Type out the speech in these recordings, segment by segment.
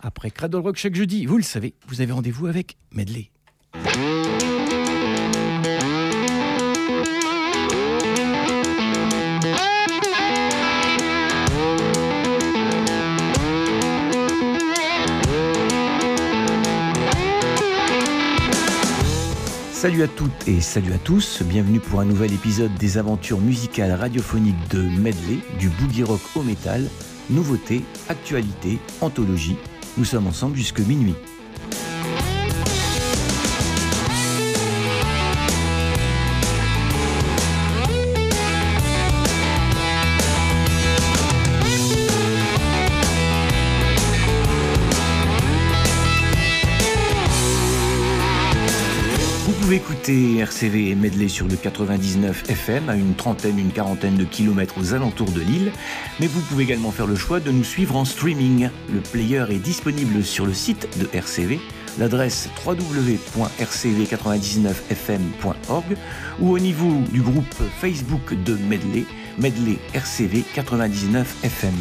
Après Cradle Rock chaque jeudi, vous le savez, vous avez rendez-vous avec Medley. Salut à toutes et salut à tous, bienvenue pour un nouvel épisode des aventures musicales radiophoniques de Medley, du boogie rock au métal, nouveautés, actualités, anthologie. Nous sommes ensemble jusque minuit. RCV et Medley sur le 99 FM à une trentaine, une quarantaine de kilomètres aux alentours de l'île, mais vous pouvez également faire le choix de nous suivre en streaming. Le player est disponible sur le site de RCV, l'adresse www.rcv99fm.org ou au niveau du groupe Facebook de Medley, Medley RCV 99 FM.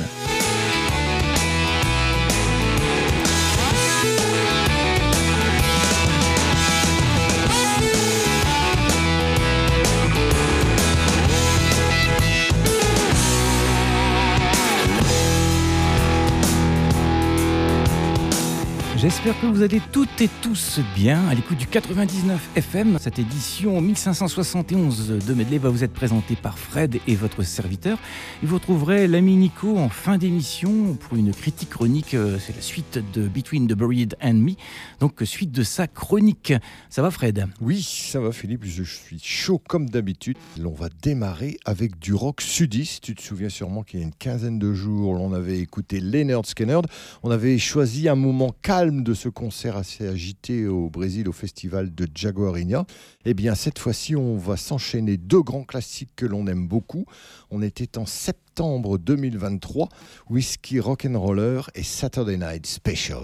J'espère que vous allez toutes et tous bien à l'écoute du 99 FM. Cette édition 1571 de Medley va vous être présentée par Fred et votre serviteur. Et vous retrouverez l'ami Nico en fin d'émission pour une critique chronique. euh, C'est la suite de Between the Buried and Me. Donc, suite de sa chronique. Ça va, Fred? Oui, ça va Philippe, je suis chaud comme d'habitude. On va démarrer avec du rock sudiste. Tu te souviens sûrement qu'il y a une quinzaine de jours, on avait écouté Leonard Skinner. On avait choisi un moment calme de ce concert assez agité au Brésil au festival de Jaguarinia. Eh bien, cette fois-ci, on va s'enchaîner deux grands classiques que l'on aime beaucoup. On était en septembre 2023, Whiskey Rock'n'Roller et Saturday Night Special.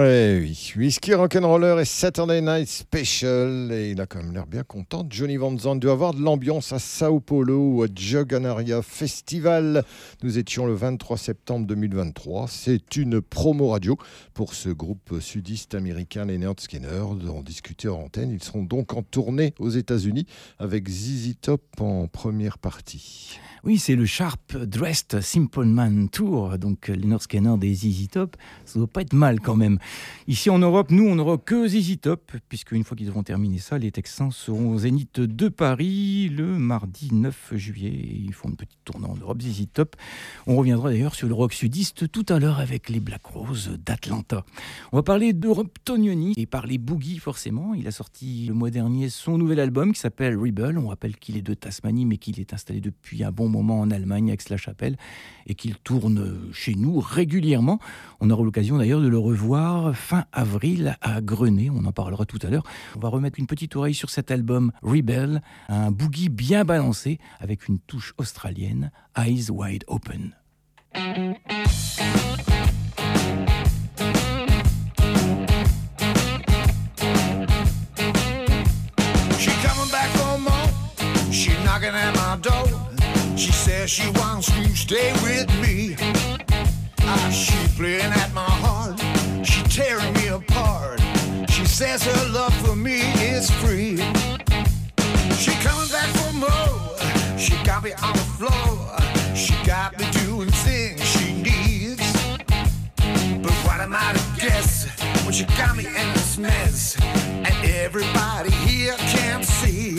Ouais, oui. Whisky Rock'n'Roller et Saturday Night Special. Et il a quand même l'air bien content. Johnny Van Zandt doit avoir de l'ambiance à Sao Paulo ou à Joganaria Festival. Nous étions le 23 septembre 2023. C'est une promo radio pour ce groupe sudiste américain, les Nerd Skinner. En discuter en antenne. Ils seront donc en tournée aux États-Unis avec ZZ Top en première partie. Oui, c'est le Sharp Dressed Simple Man Tour, donc euh, Leonard Scanner des ZZ Top. Ça doit pas être mal quand même. Ici en Europe, nous, on n'aura que ZZ Top, puisque une fois qu'ils auront terminé ça, les Texans seront au Zénith de Paris le mardi 9 juillet. Et ils font une petite tournée en Europe, ZZ Top. On reviendra d'ailleurs sur le rock sudiste tout à l'heure avec les Black Roses d'Atlanta. On va parler de Rob Tonioni et parler boogie forcément. Il a sorti le mois dernier son nouvel album qui s'appelle Rebel. On rappelle qu'il est de Tasmanie, mais qu'il est installé depuis un bon moment en Allemagne, Aix-la-Chapelle, et qu'il tourne chez nous régulièrement. On aura l'occasion d'ailleurs de le revoir fin avril à Grenay. On en parlera tout à l'heure. On va remettre une petite oreille sur cet album Rebel, un boogie bien balancé avec une touche australienne, Eyes Wide Open. She knocking at my door. She says she wants to stay with me. Ah, she playing at my heart. She tearing me apart. She says her love for me is free. She coming back for more. She got me on the floor. She got me doing things she needs. But what am I to guess when she got me in this mess? And everybody here can't see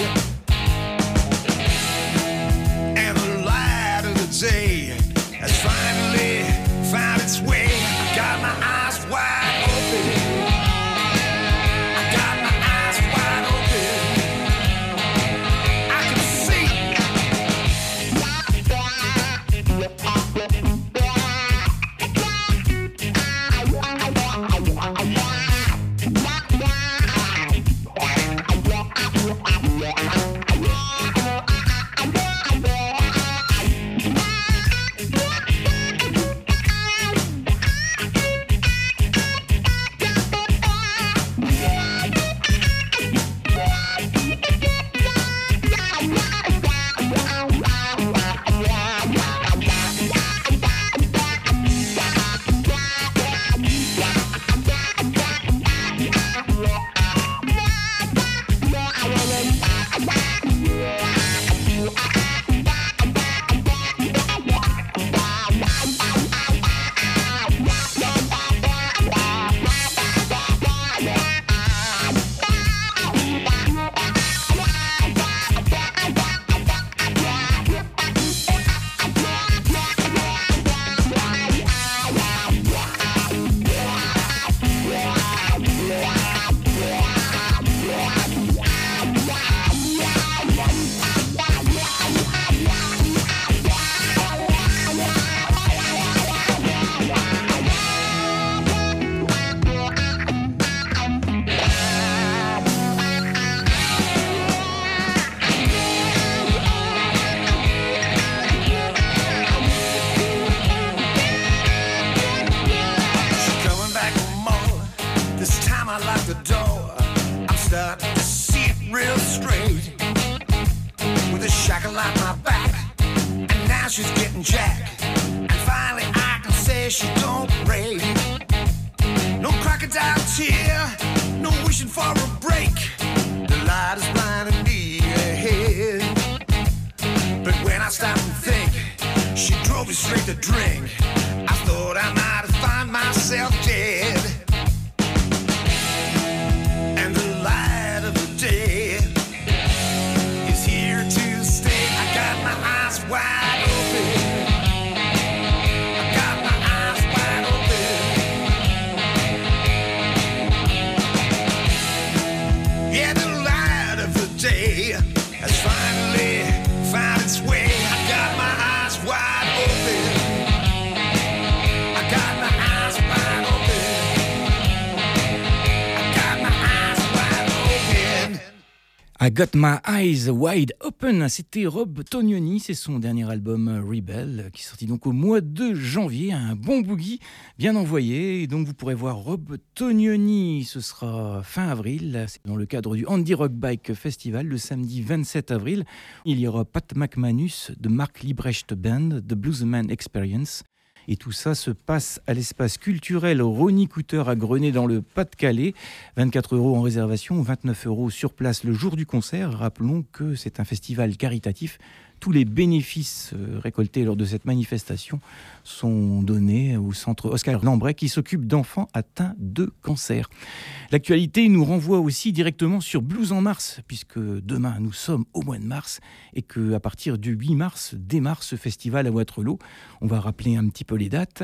Got My Eyes Wide Open, c'était Rob Tognoni, c'est son dernier album euh, Rebel qui est sorti donc au mois de janvier, un bon boogie bien envoyé. Et donc vous pourrez voir Rob Tognoni, ce sera fin avril, dans le cadre du Andy Rock Bike Festival le samedi 27 avril. Il y aura Pat McManus de Mark Librecht Band, The Bluesman Experience. Et tout ça se passe à l'espace culturel Ronnie Cooter à Grenay dans le Pas-de-Calais. 24 euros en réservation, 29 euros sur place le jour du concert. Rappelons que c'est un festival caritatif. Tous les bénéfices euh, récoltés lors de cette manifestation sont donnés au centre Oscar Lambret qui s'occupe d'enfants atteints de cancer. L'actualité nous renvoie aussi directement sur Blues en mars, puisque demain nous sommes au mois de mars et que à partir du 8 mars démarre ce festival à Waterloo. On va rappeler un petit peu les dates.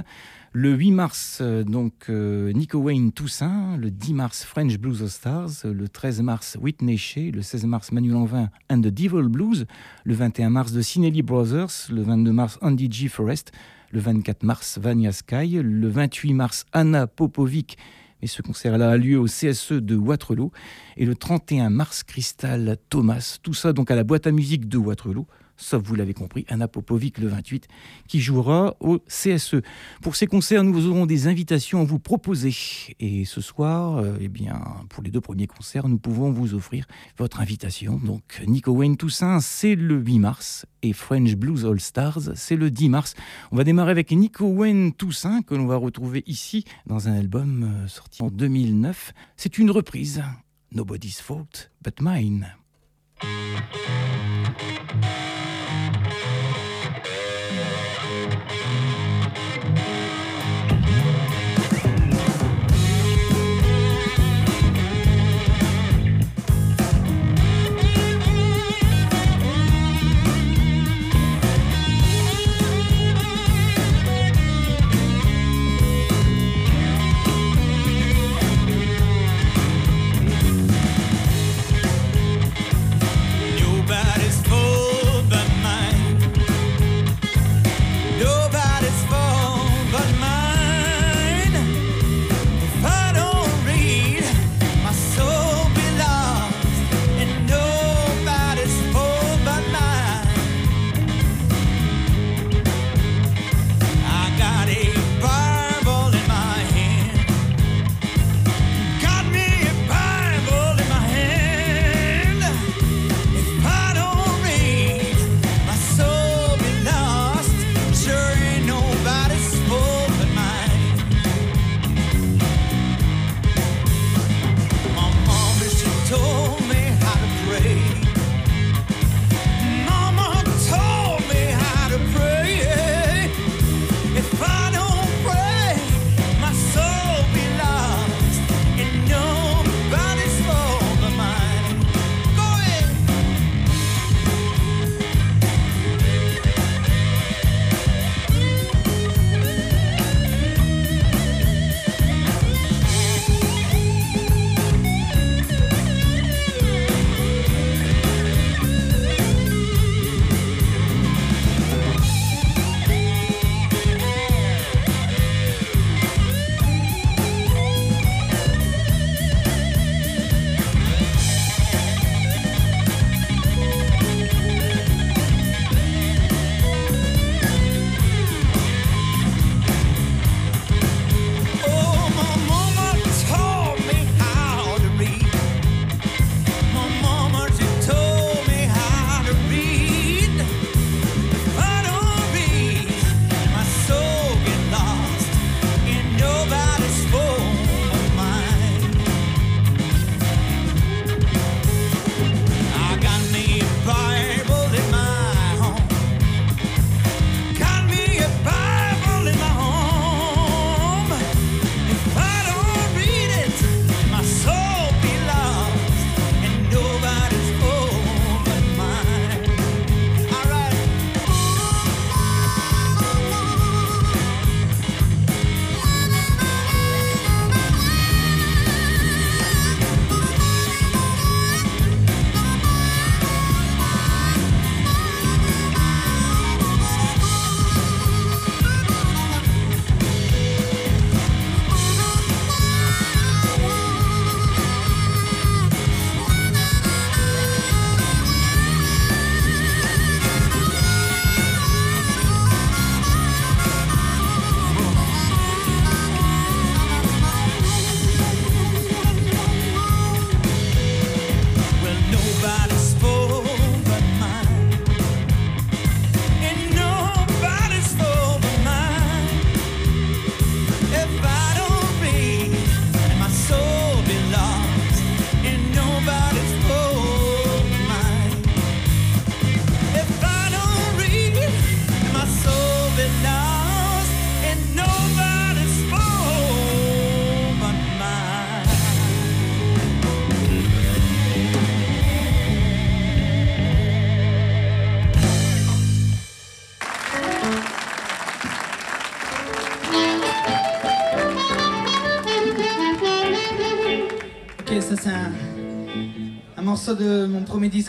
Le 8 mars, euh, donc euh, Nico Wayne Toussaint. Le 10 mars, French Blues All Stars. Le 13 mars, Whitney Shea. Le 16 mars, Manuel Lanvin and the Devil Blues. Le 21 mars, The Sinelli Brothers. Le 22 mars, Andy G. Forrest. Le 24 mars, Vania Sky. Le 28 mars, Anna Popovic. Et ce concert-là a lieu au CSE de Waterloo. Et le 31 mars, Crystal Thomas. Tout ça donc à la boîte à musique de Waterloo sauf vous l'avez compris, Anna Popovic le 28, qui jouera au CSE. Pour ces concerts, nous aurons des invitations à vous proposer. Et ce soir, euh, eh bien, pour les deux premiers concerts, nous pouvons vous offrir votre invitation. Donc, Nico Wayne Toussaint, c'est le 8 mars, et French Blues All Stars, c'est le 10 mars. On va démarrer avec Nico Wayne Toussaint, que l'on va retrouver ici dans un album euh, sorti en 2009. C'est une reprise. Nobody's Fault But Mine.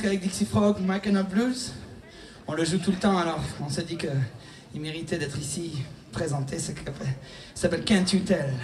avec Dixie Frog, Mackinac Blues. On le joue tout le temps, alors on s'est dit qu'il méritait d'être ici, présenté. Ça s'appelle Can't You Tell?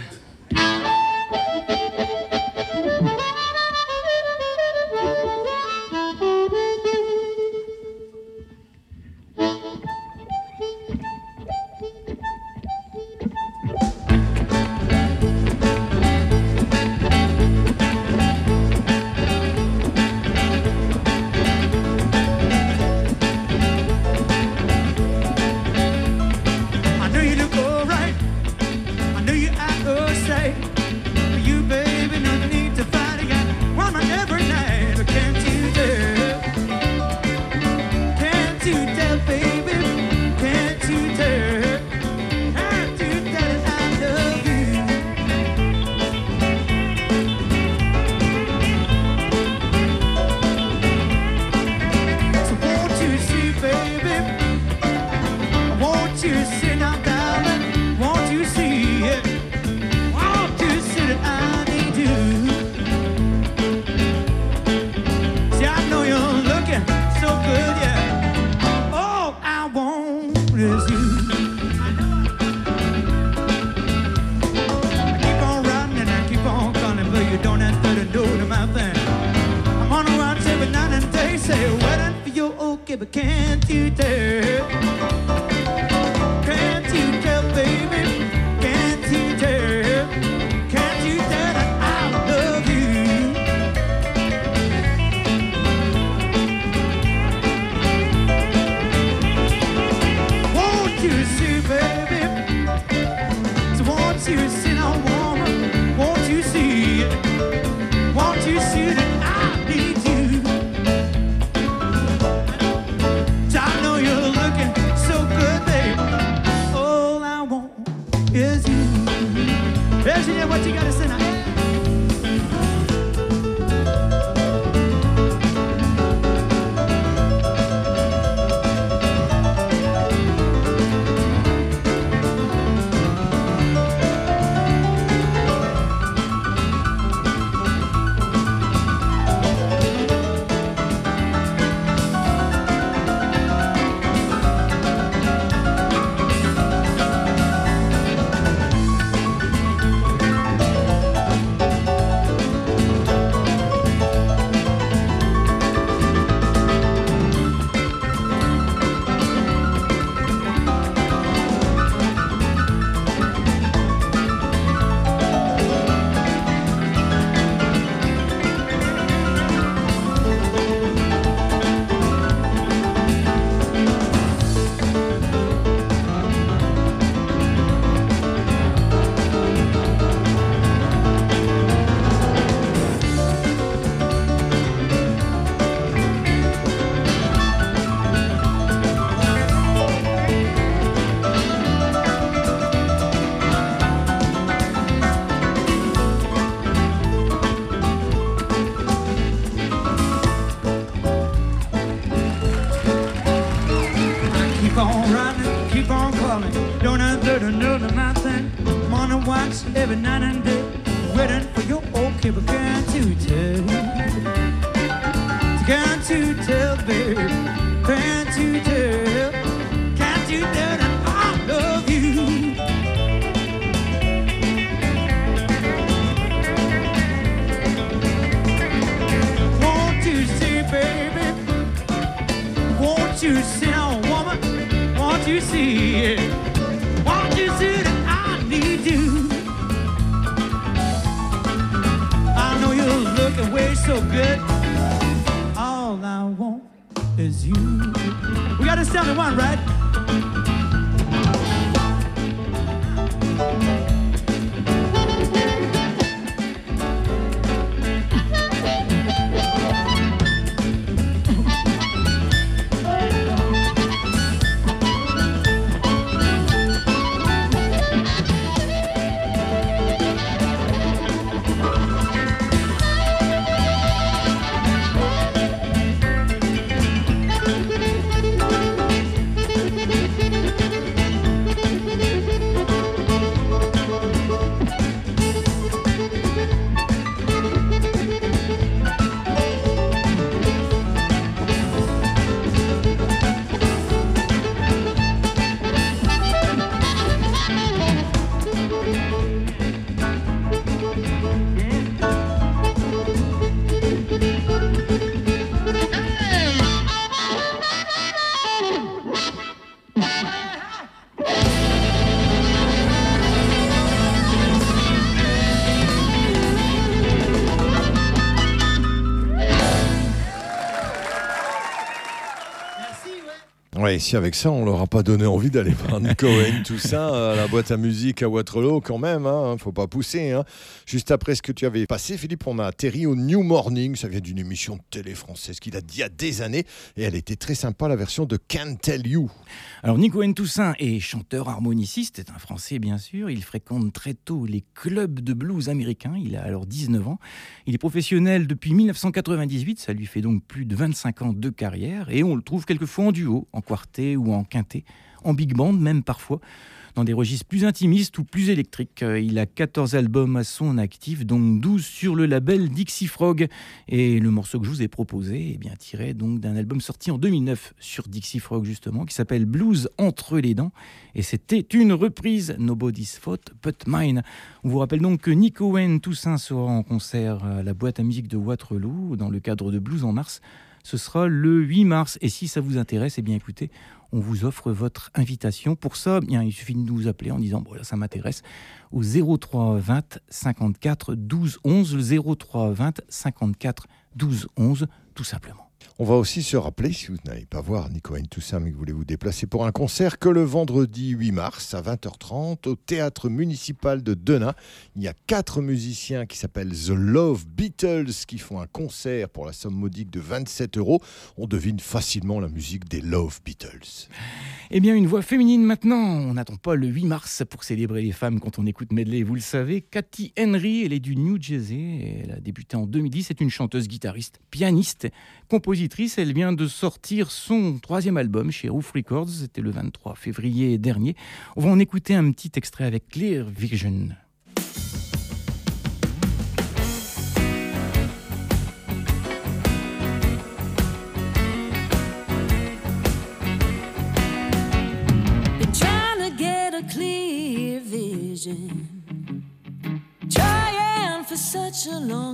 Ouais, si avec ça, on leur a pas donné envie d'aller Nick Cohen, tout ça, à la boîte à musique à Waterloo quand même, hein, faut pas pousser. hein. Juste après ce que tu avais passé, Philippe, on a atterri au New Morning, ça vient d'une émission de télé française qu'il a dit il y a des années, et elle était très sympa, la version de Can't Tell You. Alors Nico N. Toussaint est chanteur harmoniciste, est un Français bien sûr. Il fréquente très tôt les clubs de blues américains. Il a alors 19 ans. Il est professionnel depuis 1998. Ça lui fait donc plus de 25 ans de carrière. Et on le trouve quelquefois en duo, en quartet ou en quintet, en big band même parfois, dans des registres plus intimistes ou plus électriques. Euh, Il a 14 albums à son actif, donc 12 sur le label Dixie Frog. Et le morceau que je vous ai proposé est bien tiré d'un album sorti en 2009 sur Dixie Frog justement, qui s'appelle Blues entre les dents. Et c'était une reprise Nobody's Fault But Mine. On vous rappelle donc que Nick Owen Toussaint sera en concert à la boîte à musique de Waterloo dans le cadre de Blues en mars. Ce sera le 8 mars. Et si ça vous intéresse, eh bien écoutez, on vous offre votre invitation. Pour ça, il suffit de nous appeler en disant bon, ça m'intéresse au 03 20 54 12 11, le 03 20 54 12 11, tout simplement. On va aussi se rappeler, si vous n'allez pas voir Nico Toussaint, mais que vous voulez vous déplacer pour un concert, que le vendredi 8 mars à 20h30 au théâtre municipal de Denain, il y a quatre musiciens qui s'appellent The Love Beatles qui font un concert pour la somme modique de 27 euros. On devine facilement la musique des Love Beatles. Eh bien, une voix féminine maintenant. On n'attend pas le 8 mars pour célébrer les femmes quand on écoute Medley, vous le savez. Cathy Henry, elle est du New Jersey. Elle a débuté en 2010. C'est une chanteuse, guitariste, pianiste, compositrice. Elle vient de sortir son troisième album chez Roof Records. C'était le 23 février dernier. On va en écouter un petit extrait avec Clear Vision.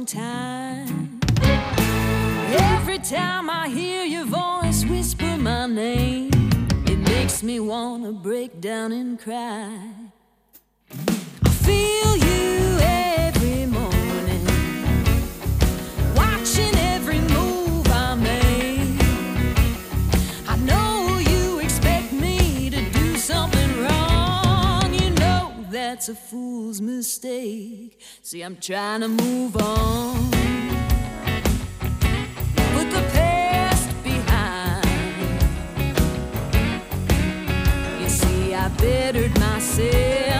Been trying time I hear your voice whisper my name, it makes me wanna break down and cry. I feel you every morning, watching every move I make. I know you expect me to do something wrong. You know that's a fool's mistake. See, I'm trying to move on. embittered myself.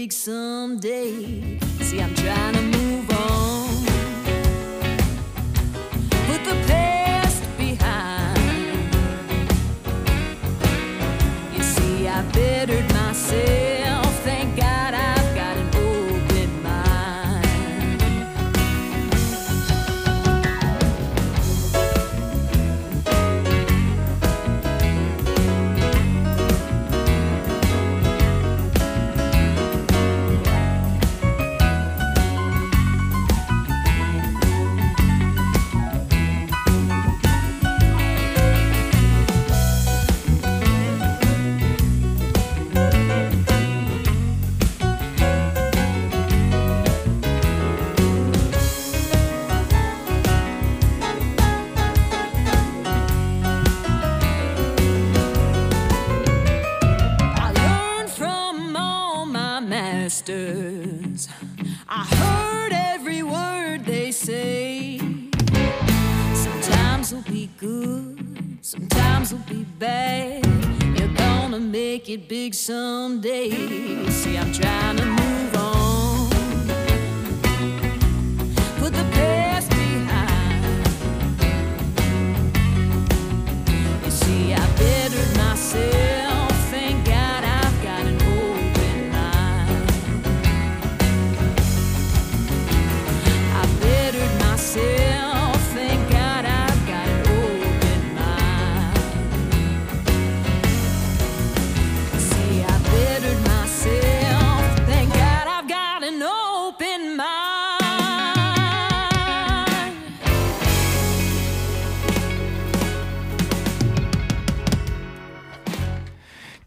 Big someday. I heard every word they say. Sometimes we'll be good, sometimes we'll be bad. You're gonna make it big someday. See, I'm trying to move on.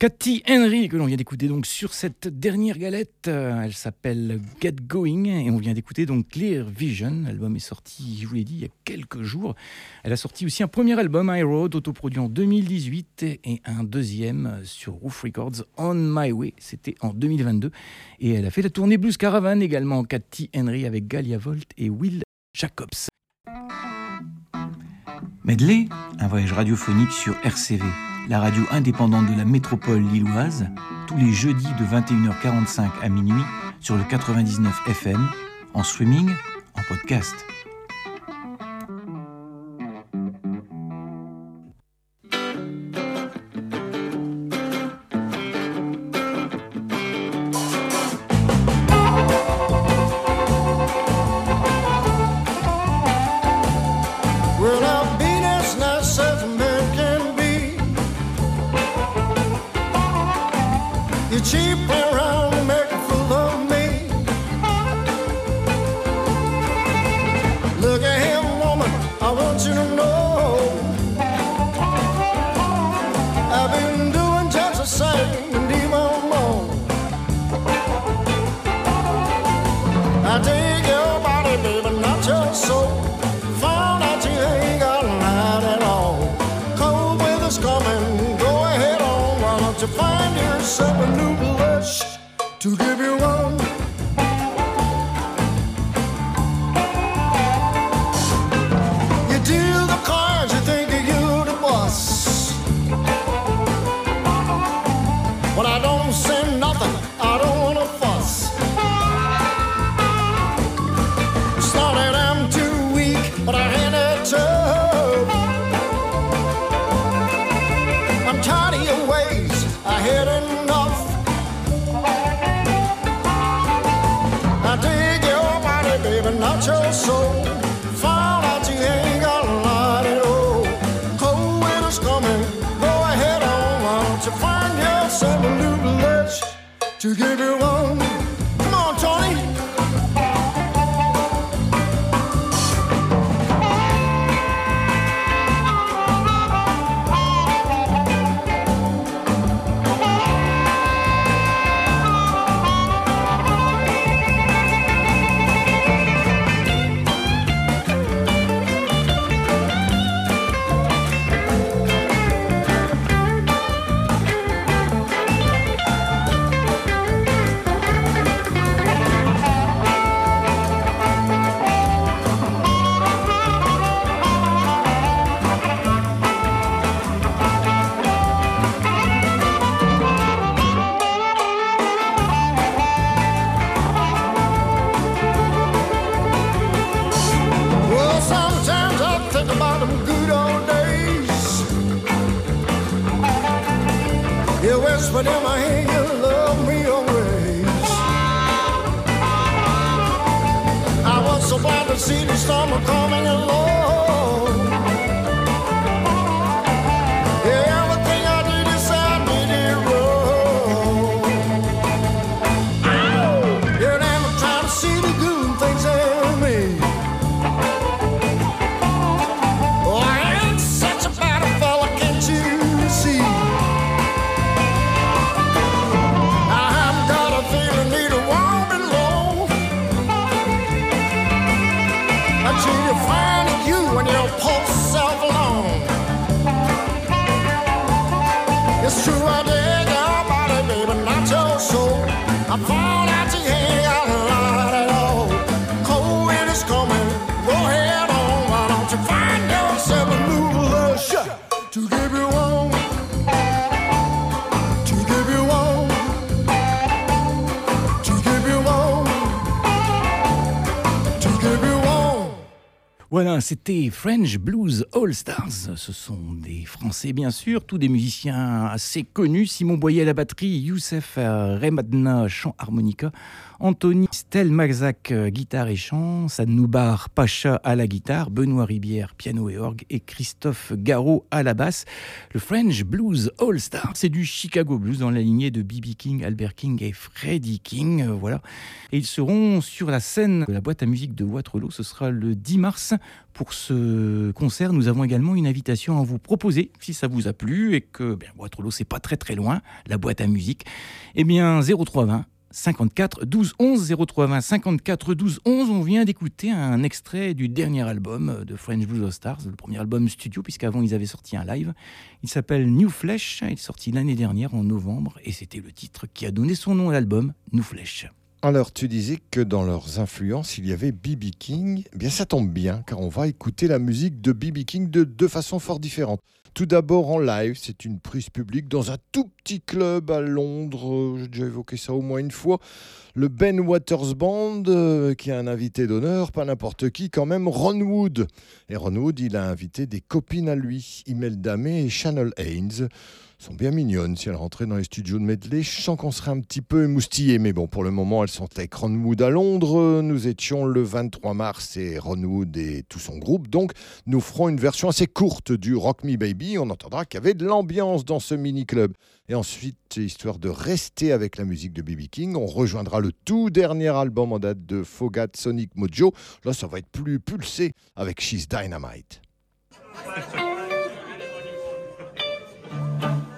Cathy Henry, que l'on vient d'écouter donc sur cette dernière galette, euh, elle s'appelle Get Going et on vient d'écouter donc Clear Vision. L'album est sorti, je vous l'ai dit, il y a quelques jours. Elle a sorti aussi un premier album, High Road, autoproduit en 2018 et un deuxième sur Roof Records, On My Way, c'était en 2022. Et elle a fait la tournée Blues Caravan également, Cathy Henry avec Galia Volt et Will Jacobs. Medley, un voyage radiophonique sur RCV la radio indépendante de la métropole lilloise, tous les jeudis de 21h45 à minuit sur le 99 FM, en streaming, en podcast. C'était French Blues All Stars. Ce sont des Français, bien sûr, tous des musiciens assez connus. Simon Boyer à la batterie, Youssef Remadna, chant harmonica, Anthony Stelmazak, euh, guitare et chant, Sadnoubar Pacha à la guitare, Benoît Ribière, piano et orgue, et Christophe Garot à la basse. Le French Blues All Stars, c'est du Chicago Blues dans la lignée de B.B. King, Albert King et Freddie King. euh, voilà. Et ils seront sur la scène de la boîte à musique de Waterloo. Ce sera le 10 mars Pour ce concert, nous avons également une invitation à vous proposer, si ça vous a plu et que ben, Boîte c'est pas très très loin, la boîte à musique. Eh bien, 0320 54 12 11 0320 54 12 11. On vient d'écouter un extrait du dernier album de French Blues All Stars, le premier album studio, puisqu'avant ils avaient sorti un live. Il s'appelle New Flesh. Il est sorti l'année dernière en novembre et c'était le titre qui a donné son nom à l'album, New Flesh. Alors, tu disais que dans leurs influences, il y avait B.B. King. Eh bien, ça tombe bien, car on va écouter la musique de B.B. King de deux façons fort différentes. Tout d'abord en live, c'est une prise publique dans un tout petit club à Londres. J'ai déjà évoqué ça au moins une fois. Le Ben Waters Band, euh, qui a un invité d'honneur, pas n'importe qui, quand même, Ron Wood. Et Ron Wood, il a invité des copines à lui, Imelda May et Channel Haynes sont bien mignonnes. Si elles rentraient dans les studios de Medley, je sens qu'on serait un petit peu émoustillé. Mais bon, pour le moment, elles sont avec Ron Wood à Londres. Nous étions le 23 mars et Ron Wood et tout son groupe. Donc, nous ferons une version assez courte du Rock Me Baby. On entendra qu'il y avait de l'ambiance dans ce mini-club. Et ensuite, histoire de rester avec la musique de B.B. King, on rejoindra le tout dernier album en date de Fogat Sonic Mojo. Là, ça va être plus pulsé avec She's Dynamite.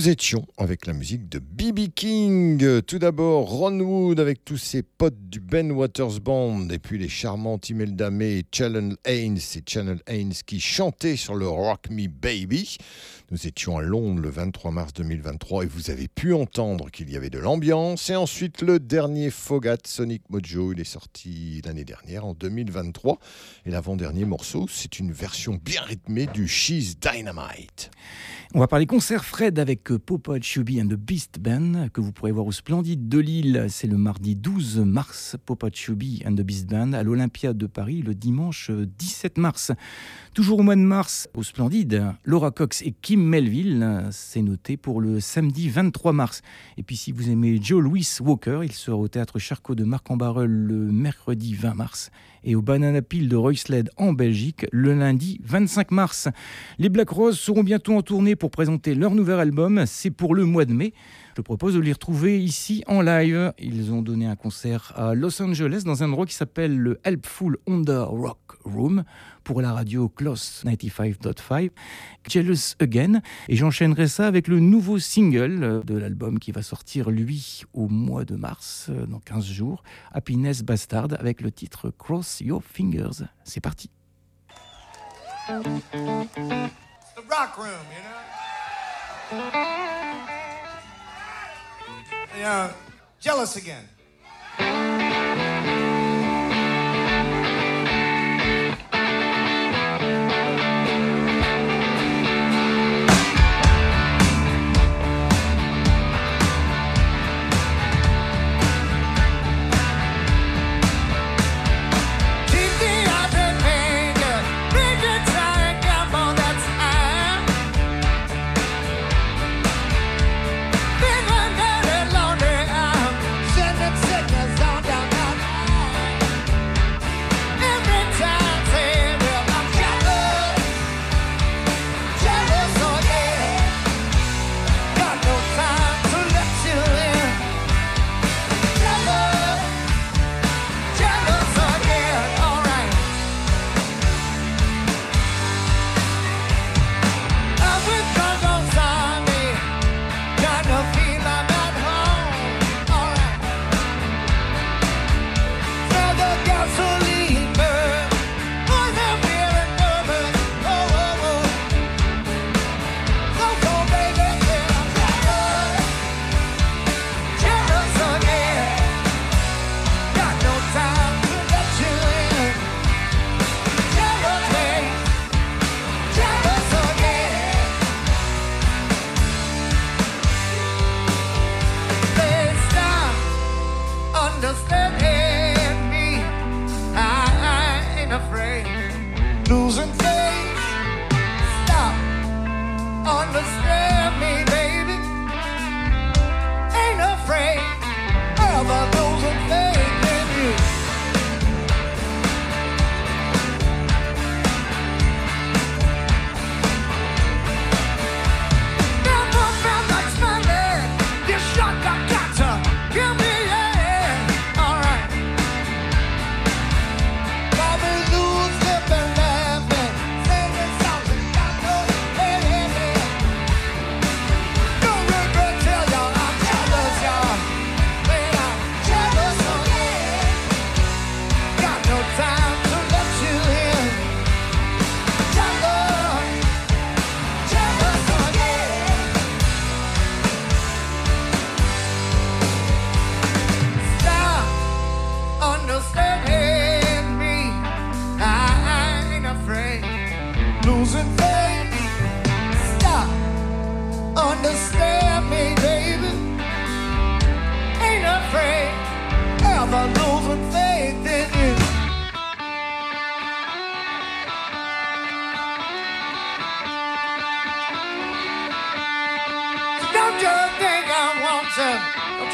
Nous étions avec la musique de B.B. King. Tout d'abord, Ron Wood avec tous ses potes du Ben Waters Band, et puis les charmantes Imelda May et Channel Haynes. C'est Channel Haynes qui chantaient sur le Rock Me Baby. Nous étions à Londres le 23 mars 2023 et vous avez pu entendre qu'il y avait de l'ambiance. Et ensuite, le dernier Fogat Sonic Mojo, il est sorti l'année dernière, en 2023. Et l'avant-dernier morceau, c'est une version bien rythmée du She's Dynamite. On va parler concert Fred avec euh, Popa Chubby and the Beast Band que vous pourrez voir au Splendide de Lille. C'est le mardi 12 mars. Popa Chubby and the Beast Band à l'Olympia de Paris le dimanche euh, 17 mars. Toujours au mois de mars, au Splendide, Laura Cox et Kim Melville, euh, c'est noté pour le samedi 23 mars. Et puis si vous aimez Joe Louis Walker, il sera au théâtre Charcot de Marc-en-Barœul le mercredi 20 mars et au Banana Peel de Roysled en Belgique le lundi 25 mars. Les Black Rose seront bientôt en tournée pour présenter leur nouvel album, c'est pour le mois de mai. Je propose de les retrouver ici en live. Ils ont donné un concert à Los Angeles dans un endroit qui s'appelle le Helpful Under Rock Room pour la radio Close 95.5, Jealous Again. Et j'enchaînerai ça avec le nouveau single de l'album qui va sortir, lui, au mois de mars, euh, dans 15 jours, Happiness Bastard, avec le titre Cross Your Fingers. C'est parti. the rock room, you know? Yeah, jealous again.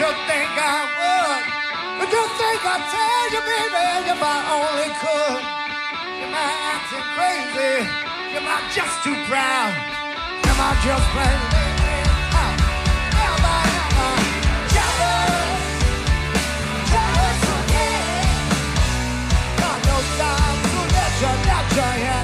don't think I would. But don't think I'd tell you, baby, if I only could. Am I acting crazy? Am I just too proud? Am I just playing? I am.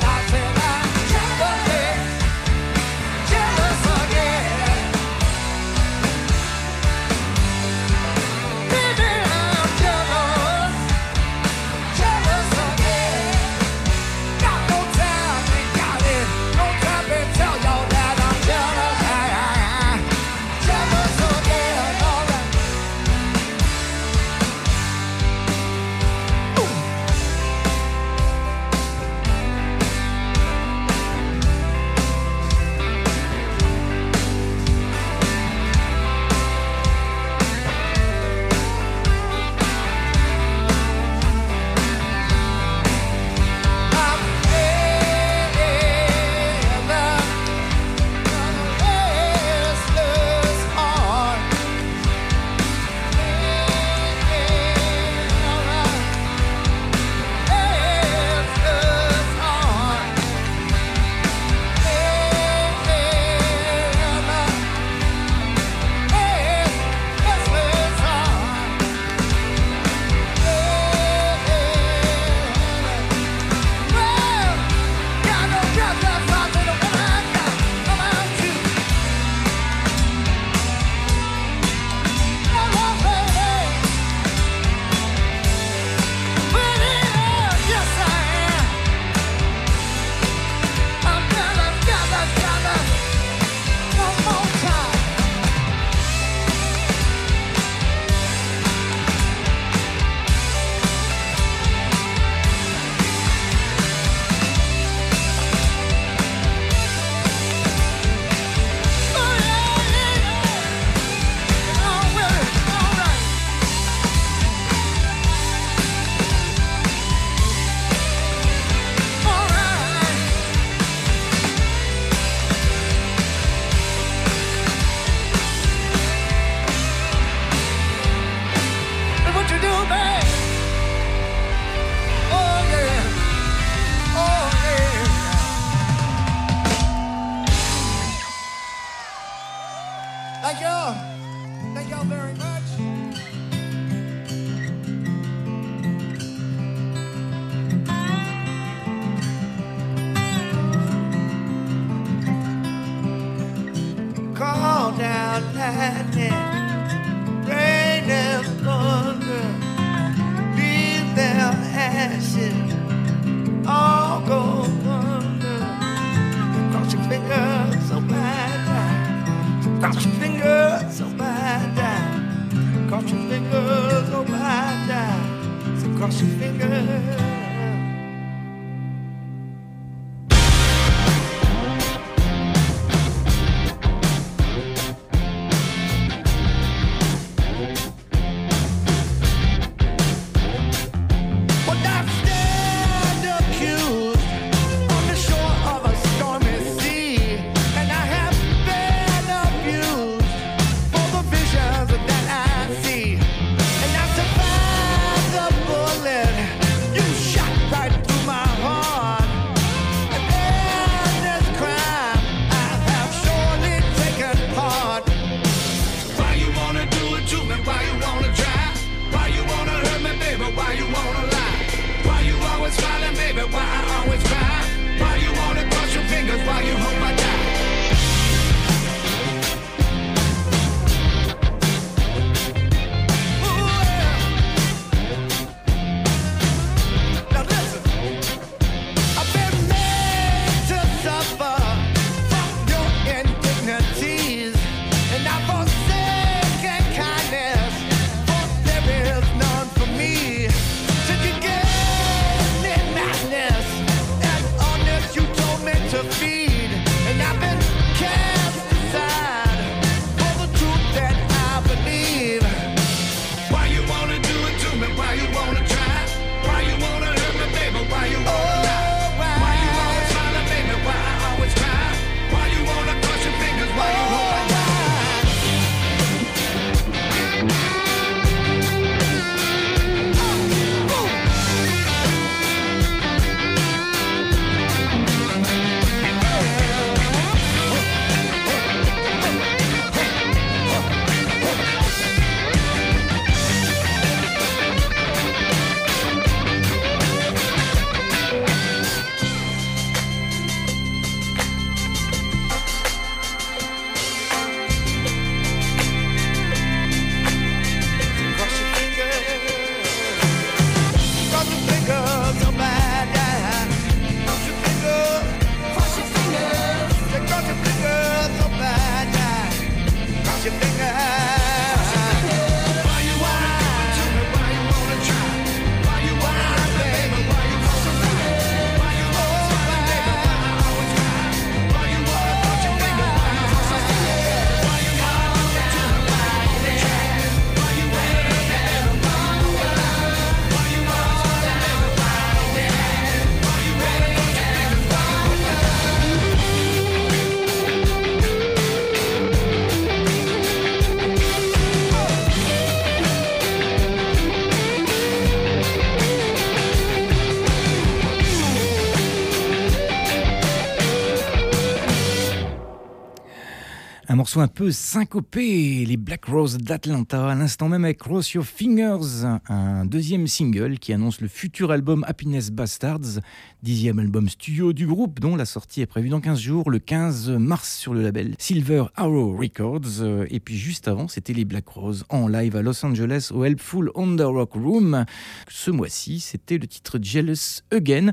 Morceau un peu syncopé, les Black Rose d'Atlanta, à l'instant même avec Cross Your Fingers, un deuxième single qui annonce le futur album Happiness Bastards, dixième album studio du groupe dont la sortie est prévue dans 15 jours, le 15 mars sur le label Silver Arrow Records. Et puis juste avant, c'était les Black Rose en live à Los Angeles au Helpful Under Rock Room. Ce mois-ci, c'était le titre Jealous Again.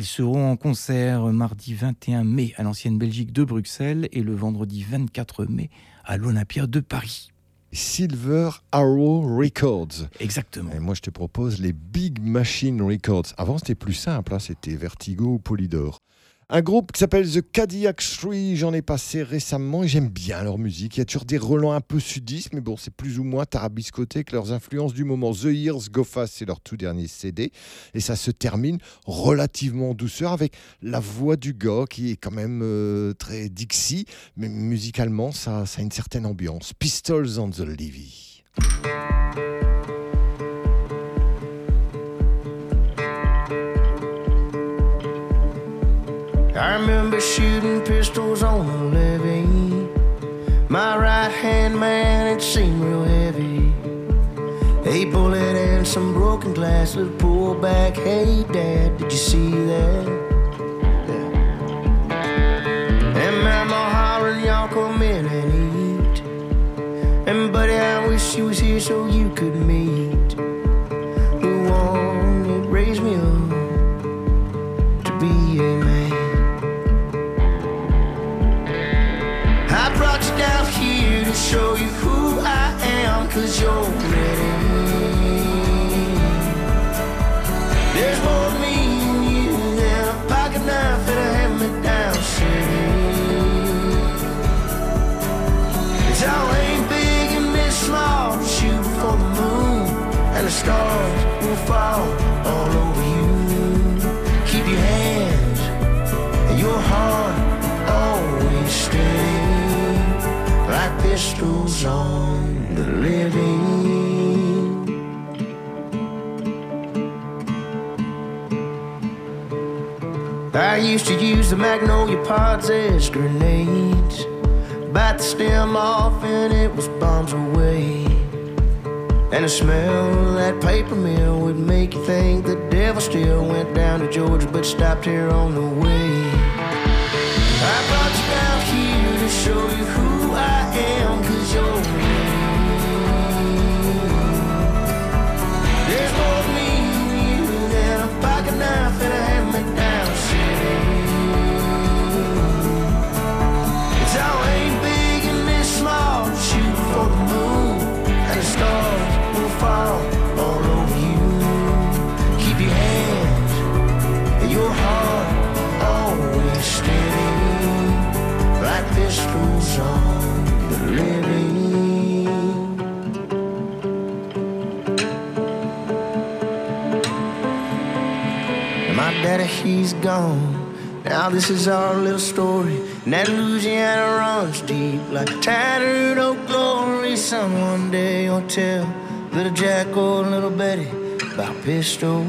Ils seront en concert mardi 21 mai à l'ancienne Belgique de Bruxelles et le vendredi 24 mai à l'Olympia de Paris. Silver Arrow Records. Exactement. Et moi, je te propose les Big Machine Records. Avant, c'était plus simple, hein, c'était Vertigo ou Polydor. Un groupe qui s'appelle The Cadillac Three, j'en ai passé récemment et j'aime bien leur musique. Il y a toujours des relents un peu sudistes, mais bon, c'est plus ou moins tarabiscoté que leurs influences du moment. The Years Go Fast, c'est leur tout dernier CD. Et ça se termine relativement en douceur avec la voix du gars qui est quand même euh, très Dixie, mais musicalement, ça, ça a une certaine ambiance. Pistols on the Levy. I remember shooting pistols on the levee. My right hand man, it seemed real heavy. A bullet and some broken glass with pull back. Hey, Dad, did you see that? And Mama hollering, y'all come in and eat. And buddy, I wish you was here so you could meet Down here to show you who I am, cause you're ready. On the living. I used to use the magnolia pods as grenades. Bite the stem off and it was bombs away. And the smell of that paper mill would make you think the devil still went down to Georgia but stopped here on the way. I brought you down here to show you he's gone. Now this is our little story. And that Louisiana runs deep like tattered old glory. Some one day you'll tell little Jack or little Betty about pistols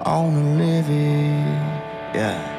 on the levee. Yeah.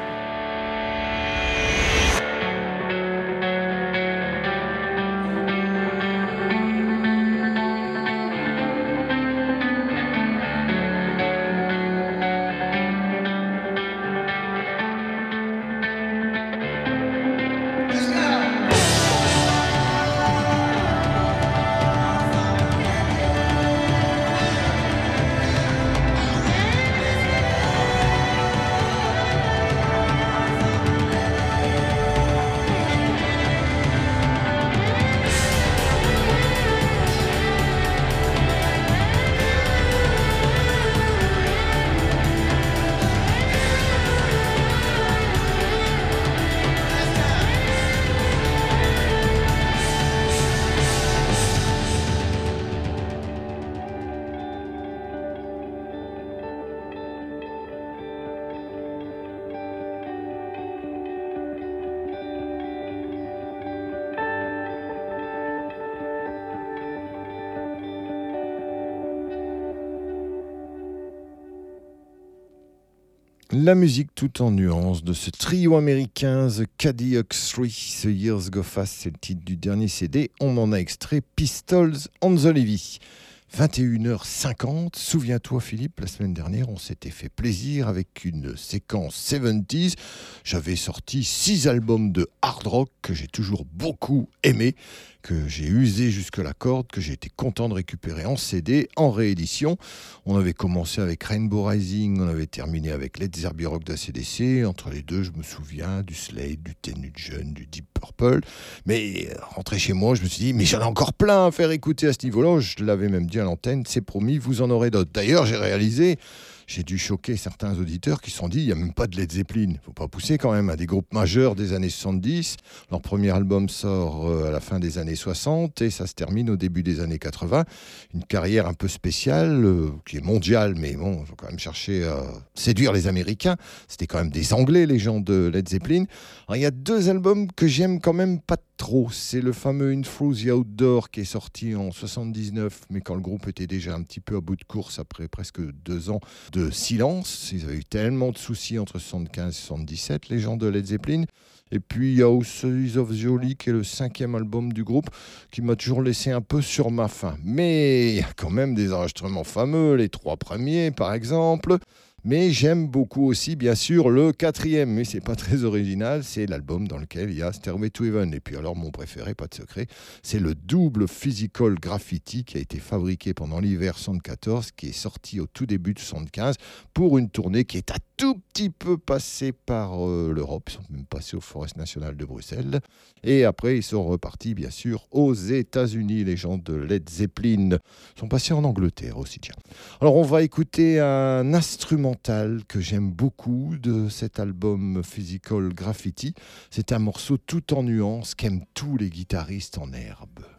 La musique tout en nuances de ce trio américain The Cadillac 3, The Years Go Fast, c'est le titre du dernier CD. On en a extrait Pistols on the Levy. 21h50, souviens-toi Philippe, la semaine dernière on s'était fait plaisir avec une séquence 70s. J'avais sorti six albums de hard rock que j'ai toujours beaucoup aimé, que j'ai usé jusque la corde, que j'ai été content de récupérer en CD, en réédition. On avait commencé avec Rainbow Rising, on avait terminé avec Led Zeppelin Rock d'ACDC. Entre les deux, je me souviens du Slade, du Ténu Jeune, du Deep Purple. Mais euh, rentré chez moi, je me suis dit, mais j'en ai encore plein à faire écouter à ce niveau-là. Je l'avais même dit à l'antenne, c'est promis, vous en aurez d'autres. D'ailleurs, j'ai réalisé j'ai dû choquer certains auditeurs qui se sont dit il n'y a même pas de Led Zeppelin. faut pas pousser quand même à des groupes majeurs des années 70. Leur premier album sort euh, à la fin des années 60 et ça se termine au début des années 80. Une carrière un peu spéciale, euh, qui est mondiale, mais bon, il faut quand même chercher à séduire les Américains. C'était quand même des Anglais, les gens de Led Zeppelin. Alors, il y a deux albums que j'aime quand même pas trop. C'est le fameux In Through the Outdoor qui est sorti en 79, mais quand le groupe était déjà un petit peu à bout de course après presque deux ans de silence. Ils avaient eu tellement de soucis entre 75 et 77, les gens de Led Zeppelin. Et puis il y a Houses of Holy, qui est le cinquième album du groupe, qui m'a toujours laissé un peu sur ma faim. Mais il y a quand même des enregistrements fameux, les trois premiers par exemple. Mais j'aime beaucoup aussi, bien sûr, le quatrième, mais c'est pas très original, c'est l'album dans lequel il y a Stairway to Heaven. Et puis alors, mon préféré, pas de secret, c'est le double Physical Graffiti qui a été fabriqué pendant l'hiver 74, qui est sorti au tout début de 75 pour une tournée qui est un tout petit peu passée par euh, l'Europe. Ils sont même passés au Forest National de Bruxelles. Et après, ils sont repartis, bien sûr, aux États-Unis. Les gens de Led Zeppelin sont passés en Angleterre aussi, tiens. Alors, on va écouter un que j'aime beaucoup de cet album Physical Graffiti. C'est un morceau tout en nuances qu'aiment tous les guitaristes en herbe.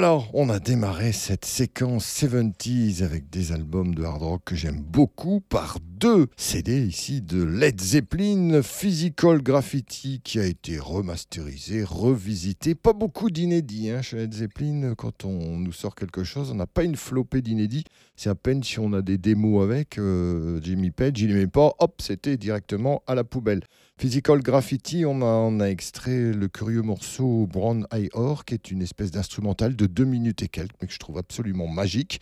Voilà, on a démarré cette séquence 70s avec des albums de hard rock que j'aime beaucoup par deux CD ici de Led Zeppelin, Physical Graffiti qui a été remasterisé, revisité. Pas beaucoup d'inédits hein, chez Led Zeppelin. Quand on nous sort quelque chose, on n'a pas une flopée d'inédits. C'est à peine si on a des démos avec. euh, Jimmy Page, il n'aimait pas, hop, c'était directement à la poubelle. Physical Graffiti, on a, a extrait le curieux morceau Brown Eye Or, qui est une espèce d'instrumental de deux minutes et quelques, mais que je trouve absolument magique.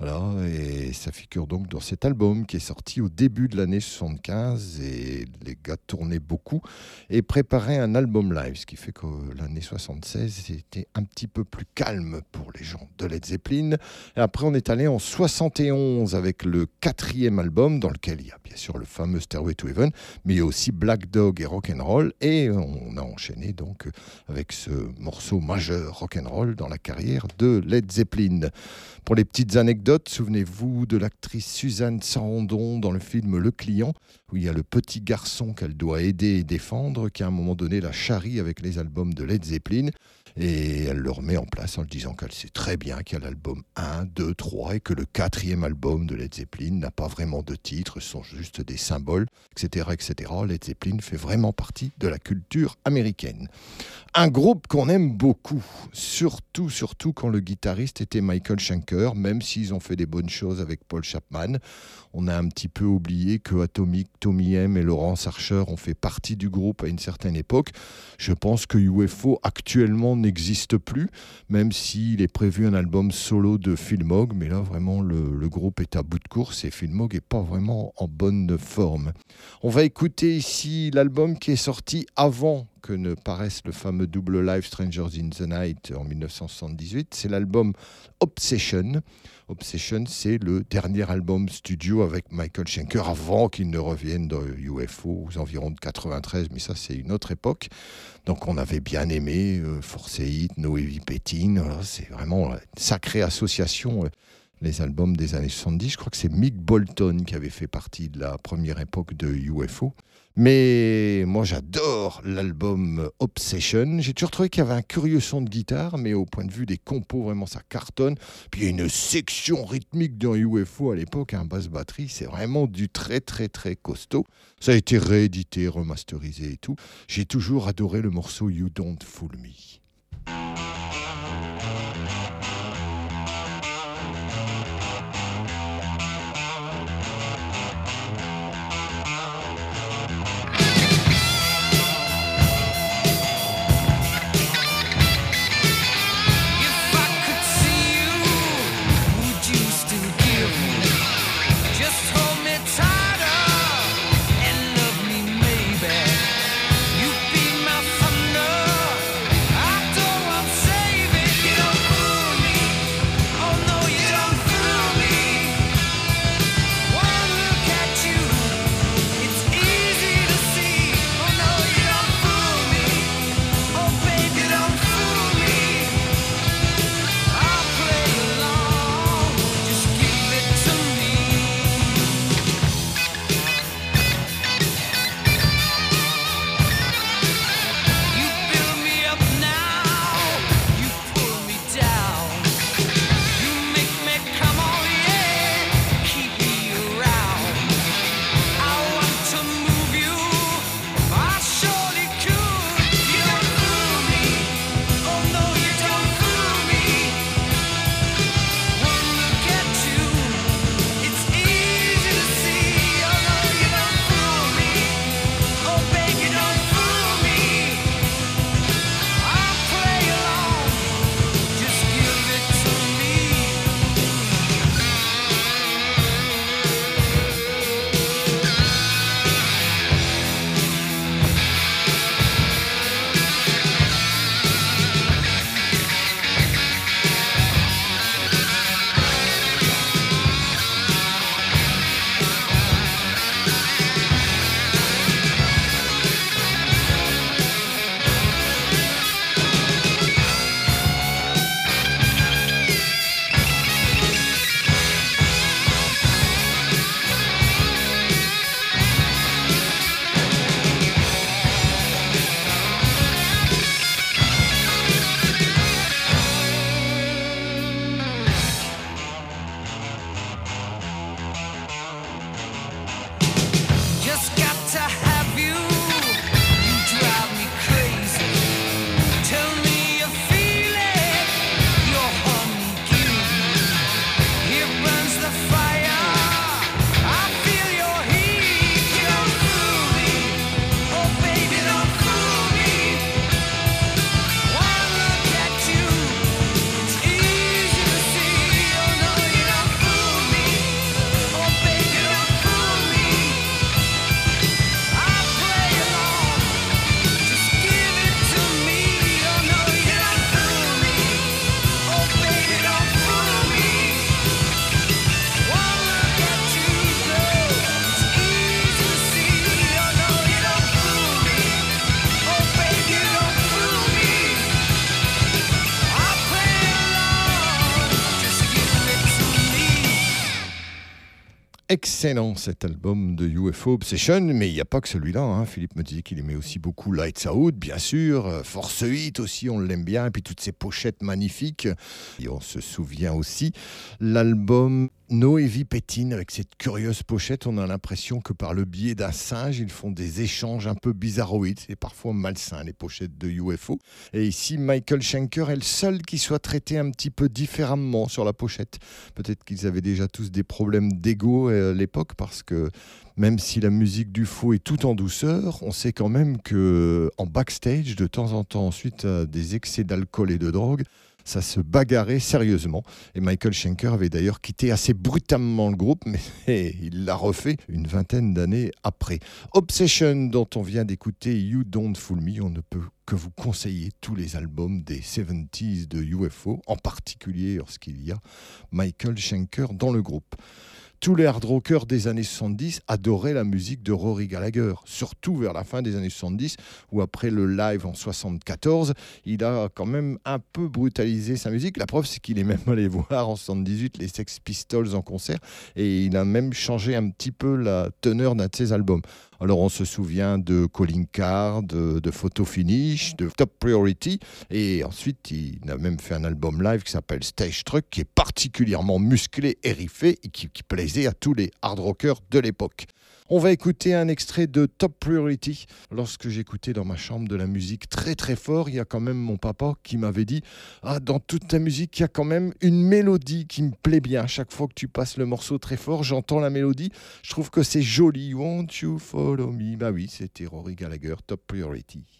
Et ça figure donc dans cet album qui est sorti au début de l'année 75, et les gars tournaient beaucoup et préparaient un album live, ce qui fait que l'année 76 c'était un petit peu plus calme pour les gens de Led Zeppelin. Et après, on est allé en 71 avec le quatrième album, dans lequel il y a bien sûr le fameux Stairway to Heaven, mais il y a aussi Black Et Rock'n'Roll. Et on a enchaîné donc avec ce morceau majeur rock'n'roll dans la carrière de Led Zeppelin. Pour les petites anecdotes, souvenez-vous de l'actrice Suzanne Sarandon dans le film Le Client, où il y a le petit garçon qu'elle doit aider et défendre, qui à un moment donné la charrie avec les albums de Led Zeppelin. Et elle le remet en place en lui disant qu'elle sait très bien qu'il y a l'album 1, 2, 3 et que le quatrième album de Led Zeppelin n'a pas vraiment de titre, sont juste des symboles, etc., etc. Led Zeppelin fait vraiment partie de la culture américaine. Un groupe qu'on aime beaucoup, surtout, surtout quand le guitariste était Michael Schenker, même s'ils ont fait des bonnes choses avec Paul Chapman. On a un petit peu oublié que Atomic, Tommy M et Laurence Archer ont fait partie du groupe à une certaine époque. Je pense que UFO actuellement n'existe plus, même s'il est prévu un album solo de Phil Mogg, mais là vraiment le, le groupe est à bout de course et Phil Mogg n'est pas vraiment en bonne forme. On va écouter ici l'album qui est sorti avant que ne paraisse le fameux double live Strangers in the Night en 1978. C'est l'album Obsession. Obsession, c'est le dernier album studio avec Michael Schenker avant qu'il ne revienne dans UFO aux environs de 93, mais ça c'est une autre époque. Donc on avait bien aimé euh, Force It, No Heavy c'est vraiment une sacrée association. euh, les albums des années 70. Je crois que c'est Mick Bolton qui avait fait partie de la première époque de UFO. Mais moi, j'adore l'album Obsession. J'ai toujours trouvé qu'il y avait un curieux son de guitare, mais au point de vue des compos, vraiment, ça cartonne. Puis il y a une section rythmique dans UFO à l'époque, un basse batterie. C'est vraiment du très, très, très costaud. Ça a été réédité, remasterisé et tout. J'ai toujours adoré le morceau You Don't Fool Me. Excellent cet album de UFO Obsession, mais il n'y a pas que celui-là. hein. Philippe me disait qu'il aimait aussi beaucoup Lights Out, bien sûr. euh, Force 8 aussi, on l'aime bien. Et puis toutes ces pochettes magnifiques. Et on se souvient aussi l'album No Heavy Pettin avec cette curieuse pochette. On a l'impression que par le biais d'un singe, ils font des échanges un peu bizarroïdes. C'est parfois malsain, les pochettes de UFO. Et ici, Michael Schenker est le seul qui soit traité un petit peu différemment sur la pochette. Peut-être qu'ils avaient déjà tous des problèmes d'ego euh, à l'époque parce que même si la musique du faux est tout en douceur, on sait quand même que en backstage, de temps en temps, ensuite à des excès d'alcool et de drogue, ça se bagarrait sérieusement. Et Michael Schenker avait d'ailleurs quitté assez brutalement le groupe, mais il l'a refait une vingtaine d'années après. Obsession, dont on vient d'écouter You Don't Fool Me, on ne peut que vous conseiller tous les albums des 70s de UFO, en particulier lorsqu'il y a Michael Schenker dans le groupe. Tous les hard rockers des années 70 adoraient la musique de Rory Gallagher, surtout vers la fin des années 70, où après le live en 74, il a quand même un peu brutalisé sa musique. La preuve, c'est qu'il est même allé voir en 78 les Sex Pistols en concert, et il a même changé un petit peu la teneur d'un de ses albums. Alors on se souvient de Calling Card, de, Photo Finish, de Top Priority, et ensuite il a même fait un album live qui s'appelle Stage Truck, qui est particulièrement musclé et riffé, et qui, qui plaisait à tous les hard rockers de l'époque. On va écouter un extrait de Top Priority. Lorsque j'écoutais dans ma chambre de la musique très très fort, il y a quand même mon papa qui m'avait dit Ah, dans toute ta musique, il y a quand même une mélodie qui me plaît bien. Chaque fois que tu passes le morceau très fort, j'entends la mélodie. Je trouve que c'est joli. Won't you follow me Bah oui, c'était Rory Gallagher, Top Priority.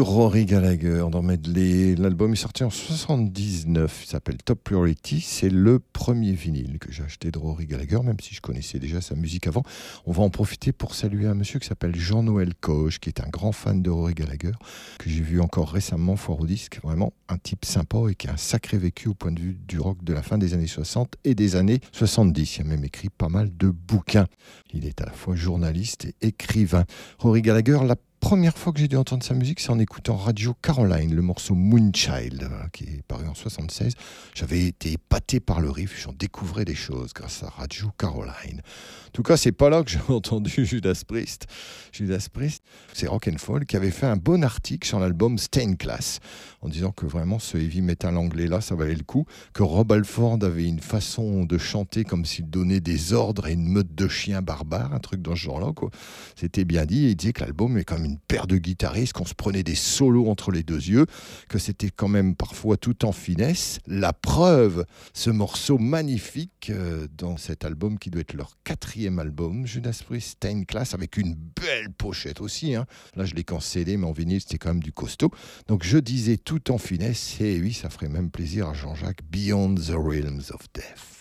Rory Gallagher dans Medley. L'album est sorti en 79, il s'appelle Top Priority. C'est le premier vinyle que j'ai acheté de Rory Gallagher, même si je connaissais déjà sa musique avant. On va en profiter pour saluer un monsieur qui s'appelle Jean-Noël Coche, qui est un grand fan de Rory Gallagher, que j'ai vu encore récemment foire au disque. Vraiment un type sympa et qui a un sacré vécu au point de vue du rock de la fin des années 60 et des années 70. Il a même écrit pas mal de bouquins. Il est à la fois journaliste et écrivain. Rory Gallagher, la première fois que j'ai dû entendre sa musique, c'est en écoutant Radio Caroline, le morceau Moonchild, voilà, qui est paru en 76. J'avais été épaté par le riff, j'en découvrais des choses grâce à Radio Caroline. En tout cas, c'est pas là que j'ai entendu Judas Priest. Judas Priest, c'est Rock'n'Fall qui avait fait un bon article sur l'album Stain Class, en disant que vraiment ce heavy metal anglais là, ça valait le coup, que Rob Alford avait une façon de chanter comme s'il donnait des ordres à une meute de chiens barbares, un truc dans ce genre-là. C'était bien dit, et il disait que l'album est comme une paire de guitaristes, qu'on se prenait des solos entre les deux yeux, que c'était quand même parfois tout en finesse. La preuve, ce morceau magnifique euh, dans cet album qui doit être leur quatrième album, Judas Priest Stain Class, avec une belle pochette aussi. hein. Là, je l'ai CD, mais en vinyle, c'était quand même du costaud. Donc, je disais tout en finesse, et oui, ça ferait même plaisir à Jean-Jacques, Beyond the Realms of Death.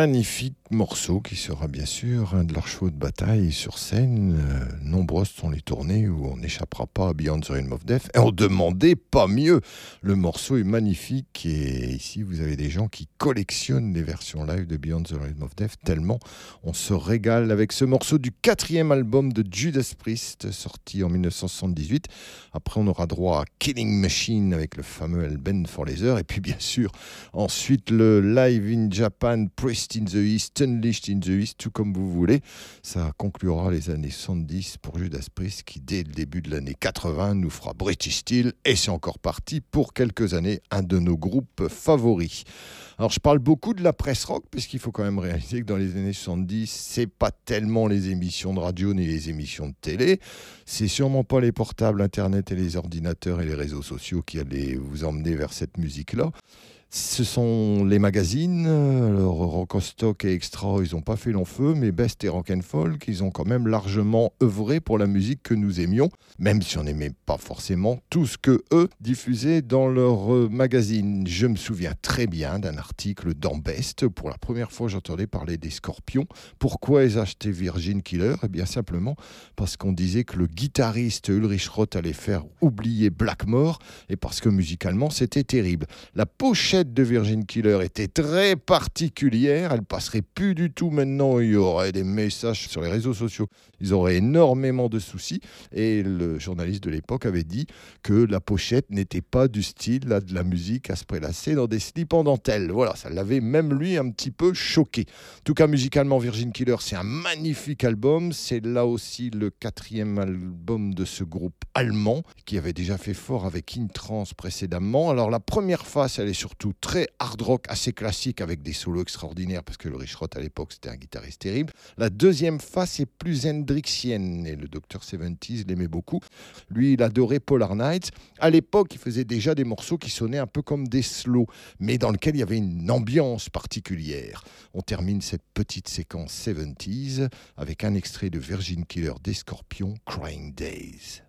Magnifique morceau qui sera bien sûr un de leurs chevaux de bataille sur scène. Euh, nombreuses sont les tournées où on n'échappera pas à Beyond the Realm of Death. Et on demandait pas mieux. Le morceau est magnifique et ici vous avez des gens qui collectionnent les versions live de Beyond the Realm of Death tellement on se régale avec ce morceau du quatrième album de Judas Priest sorti en 1978. Après on aura droit à Killing Machine avec le fameux El Ben for Laser et puis bien sûr ensuite le Live in Japan Priest in the East, Unleashed in the East, tout comme vous voulez. Ça conclura les années 70 pour Judas Priest qui, dès le début de l'année 80, nous fera British Steel et c'est encore parti pour quelques années, un de nos groupes favoris. Alors je parle beaucoup de la presse rock puisqu'il faut quand même réaliser que dans les années 70, c'est pas tellement les émissions de radio ni les émissions de télé, c'est sûrement pas les portables, internet et les ordinateurs et les réseaux sociaux qui allaient vous emmener vers cette musique-là. Ce sont les magazines, alors Rockstock et Extra, ils n'ont pas fait long feu, mais Best et Rock and Folk, ils ont quand même largement œuvré pour la musique que nous aimions, même si on n'aimait pas forcément tout ce que eux diffusaient dans leur euh, magazine. Je me souviens très bien d'un article dans Best, pour la première fois j'entendais parler des Scorpions. Pourquoi ils achetaient Virgin Killer? Eh bien simplement parce qu'on disait que le guitariste Ulrich Roth allait faire oublier Blackmore, et parce que musicalement c'était terrible. La pochette de Virgin Killer était très particulière. Elle passerait plus du tout maintenant. Il y aurait des messages sur les réseaux sociaux. Ils auraient énormément de soucis. Et le journaliste de l'époque avait dit que la pochette n'était pas du style de la musique à se prélasser dans des slips en dentelle. Voilà, ça l'avait même lui un petit peu choqué. En tout cas, musicalement, Virgin Killer, c'est un magnifique album. C'est là aussi le quatrième album de ce groupe allemand qui avait déjà fait fort avec Intrance précédemment. Alors la première face, elle est surtout très hard rock, assez classique avec des solos extraordinaires parce que le Rich Roth à l'époque c'était un guitariste terrible. La deuxième face est plus hendrixienne et le Dr 70 l'aimait beaucoup. Lui, il adorait Polar Nights. À l'époque, il faisait déjà des morceaux qui sonnaient un peu comme des slows, mais dans lesquels il y avait une ambiance particulière. On termine cette petite séquence 70s avec un extrait de Virgin Killer des Scorpions, Crying Days.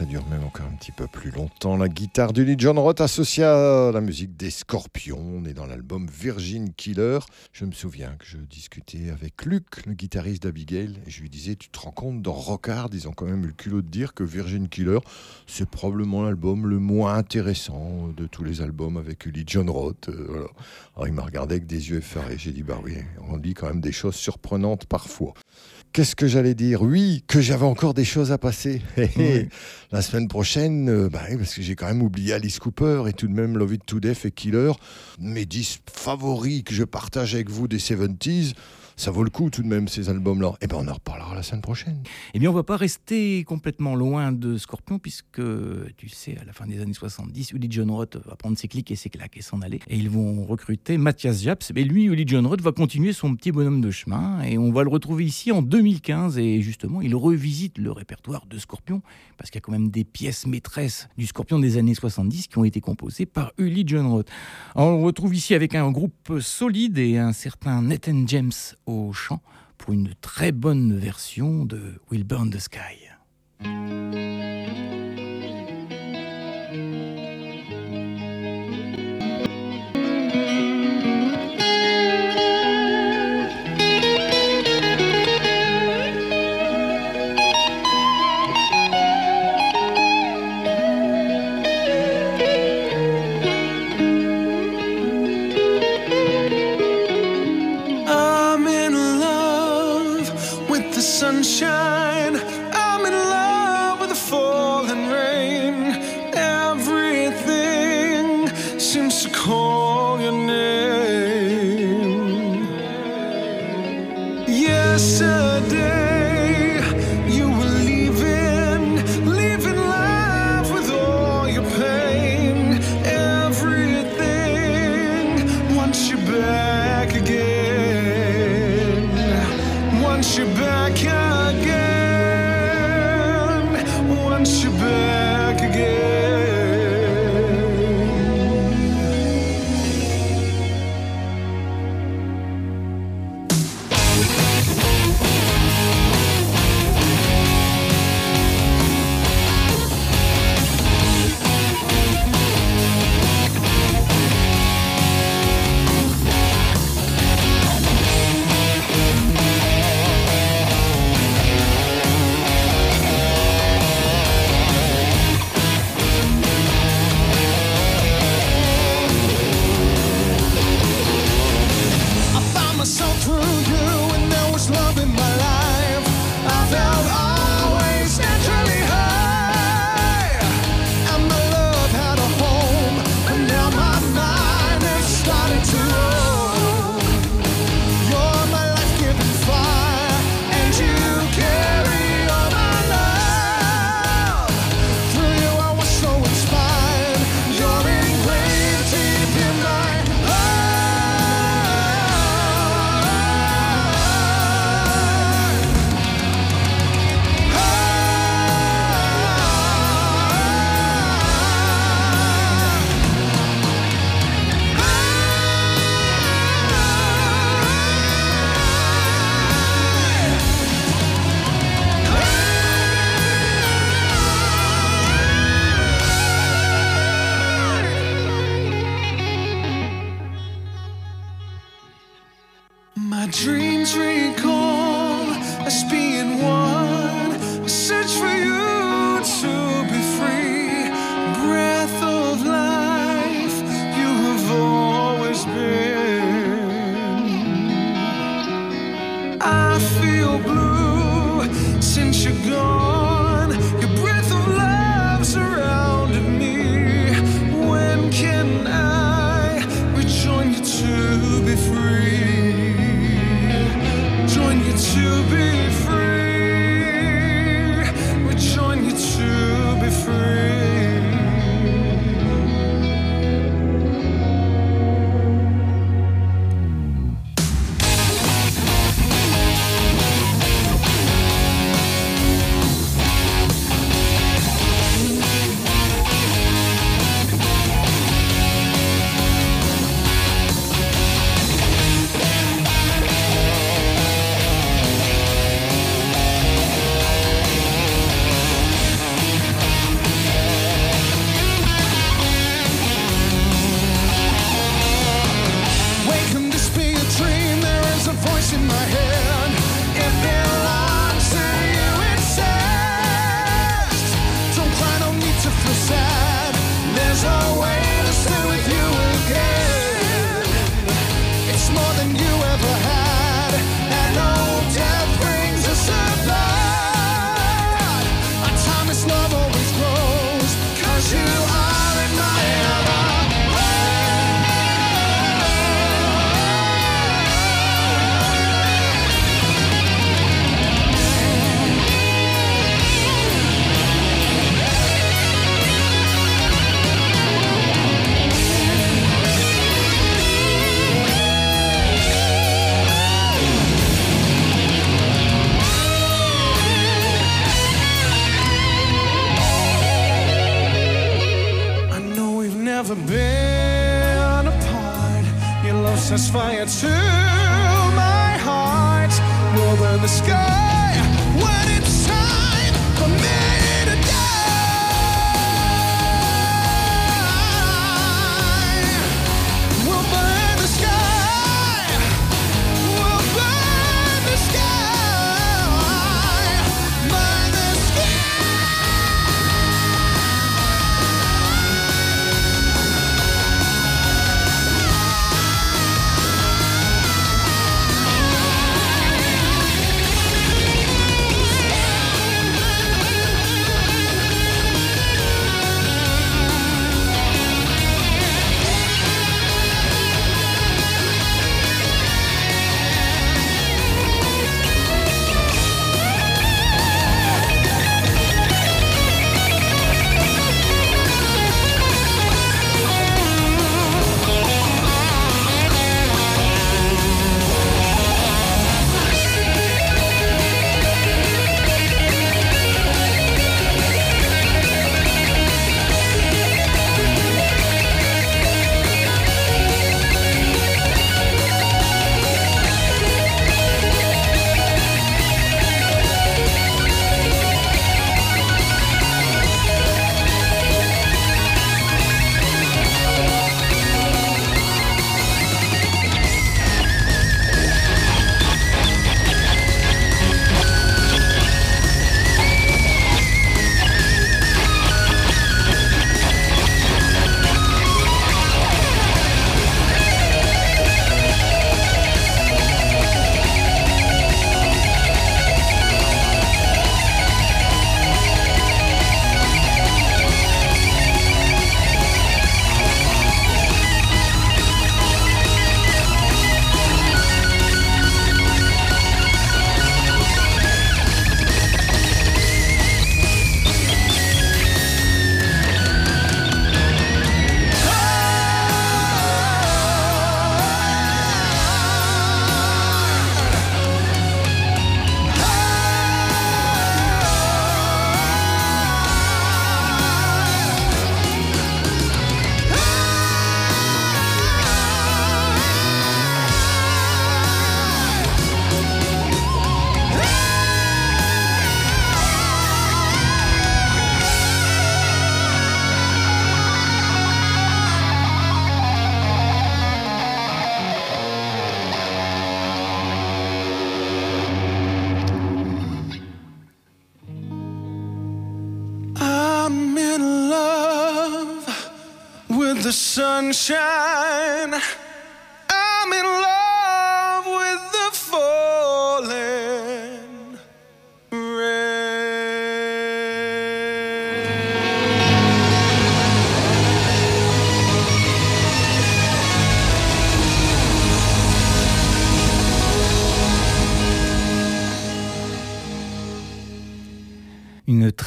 Ça dure même encore un petit peu plus longtemps. La guitare du Lee John Roth associée à la musique des Scorpions. On est dans l'album Virgin Killer. Je me souviens que je discutais avec Luc, le guitariste d'Abigail, et je lui disais Tu te rends compte, dans Rockard, ils ont quand même eu le culot de dire que Virgin Killer, c'est probablement l'album le moins intéressant de tous les albums avec Lee John Roth. Euh. Alors il m'a regardé avec des yeux effarés. J'ai dit Bah oui, on dit quand même des choses surprenantes parfois. Qu'est-ce que j'allais dire? Oui, que j'avais encore des choses à passer. La semaine prochaine, euh, bah parce que j'ai quand même oublié Alice Cooper et tout de même Love It to Death et Killer, mes 10 favoris que je partage avec vous des 70s. Ça vaut le coup tout de même ces albums-là. Et ben on en reparlera la semaine prochaine. Eh bien, on va pas rester complètement loin de Scorpion, puisque, tu sais, à la fin des années 70, Uli John Roth va prendre ses clics et ses claques et s'en aller. Et ils vont recruter Mathias Japs. Mais lui, Uli John Roth, va continuer son petit bonhomme de chemin. Et on va le retrouver ici en 2015. Et justement, il revisite le répertoire de Scorpion, parce qu'il y a quand même des pièces maîtresses du Scorpion des années 70 qui ont été composées par Uli John Roth. On le retrouve ici avec un groupe solide et un certain Nathan James chant pour une très bonne version de Will Burn the Sky.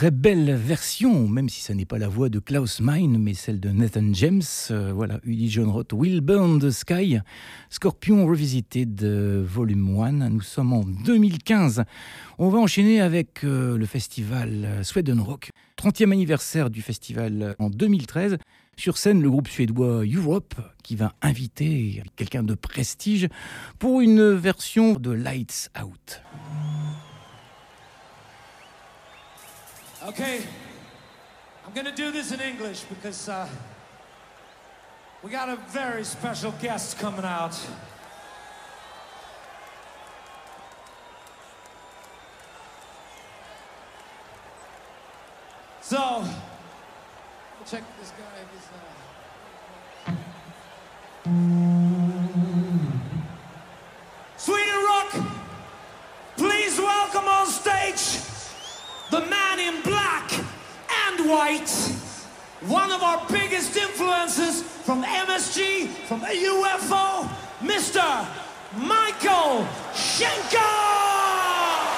Très belle version, même si ça n'est pas la voix de Klaus Meine, mais celle de Nathan James. Euh, voilà, Uli John Roth, Will Burn the Sky, Scorpion Revisited, euh, Volume 1. Nous sommes en 2015. On va enchaîner avec euh, le festival Sweden Rock, 30e anniversaire du festival en 2013. Sur scène, le groupe suédois Europe qui va inviter quelqu'un de prestige pour une version de Lights Out. Okay, I'm gonna do this in English because uh, we got a very special guest coming out. So, check this guy. This, uh... Sweden Rock, please welcome on stage the man in black and white, one of our biggest influences from MSG, from UFO, Mr. Michael Schenker!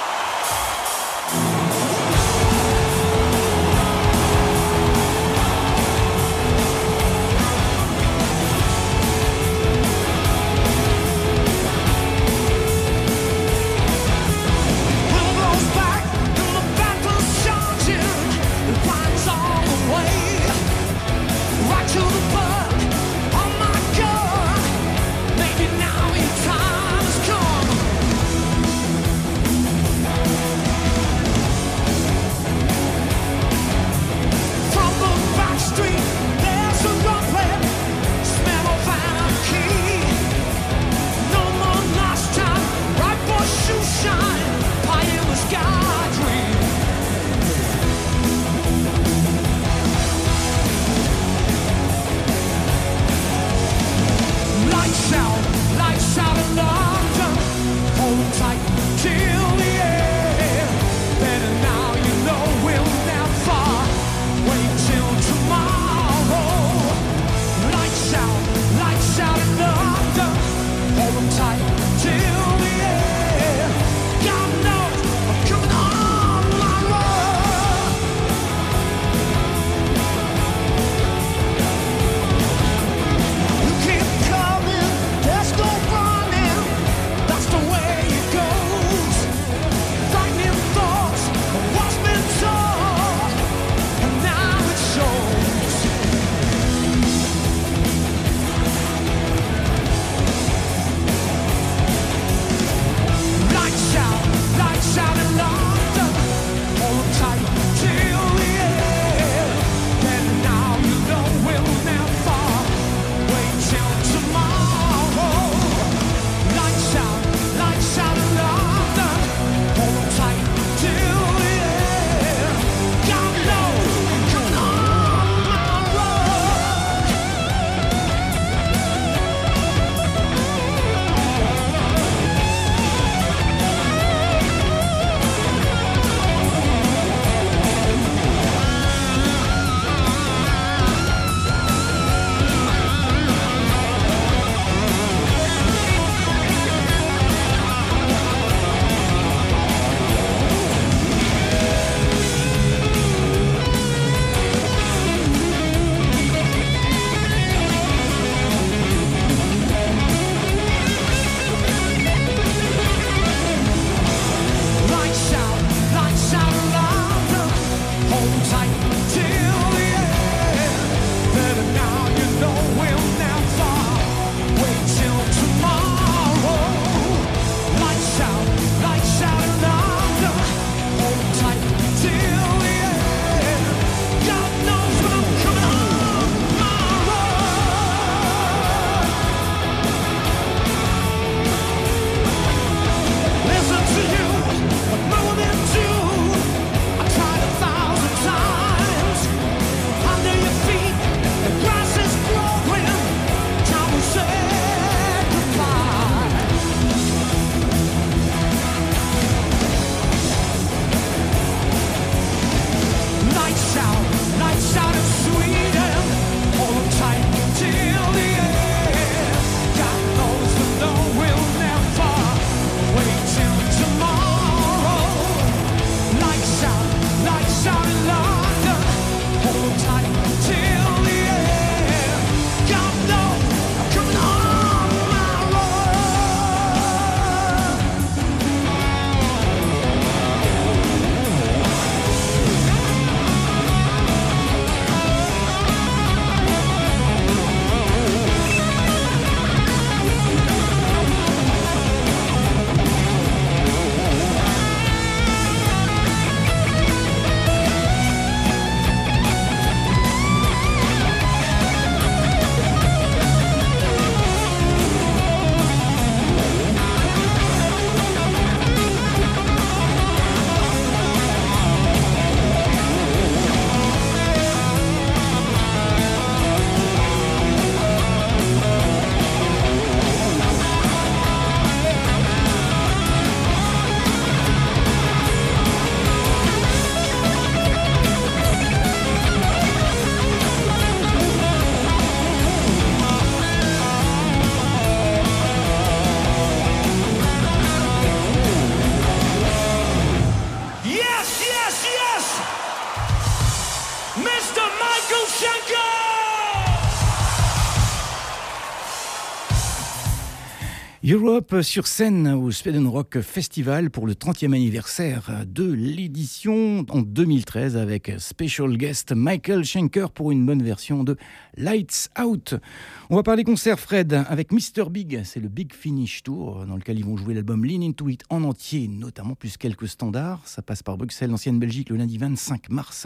Europe sur scène au Sweden Rock Festival pour le 30e anniversaire de l'édition en 2013 avec special guest Michael Schenker pour une bonne version de Lights Out. On va parler concert Fred avec Mr Big, c'est le Big Finish Tour dans lequel ils vont jouer l'album Lean Into It en entier, notamment plus quelques standards. Ça passe par Bruxelles, l'ancienne Belgique le lundi 25 mars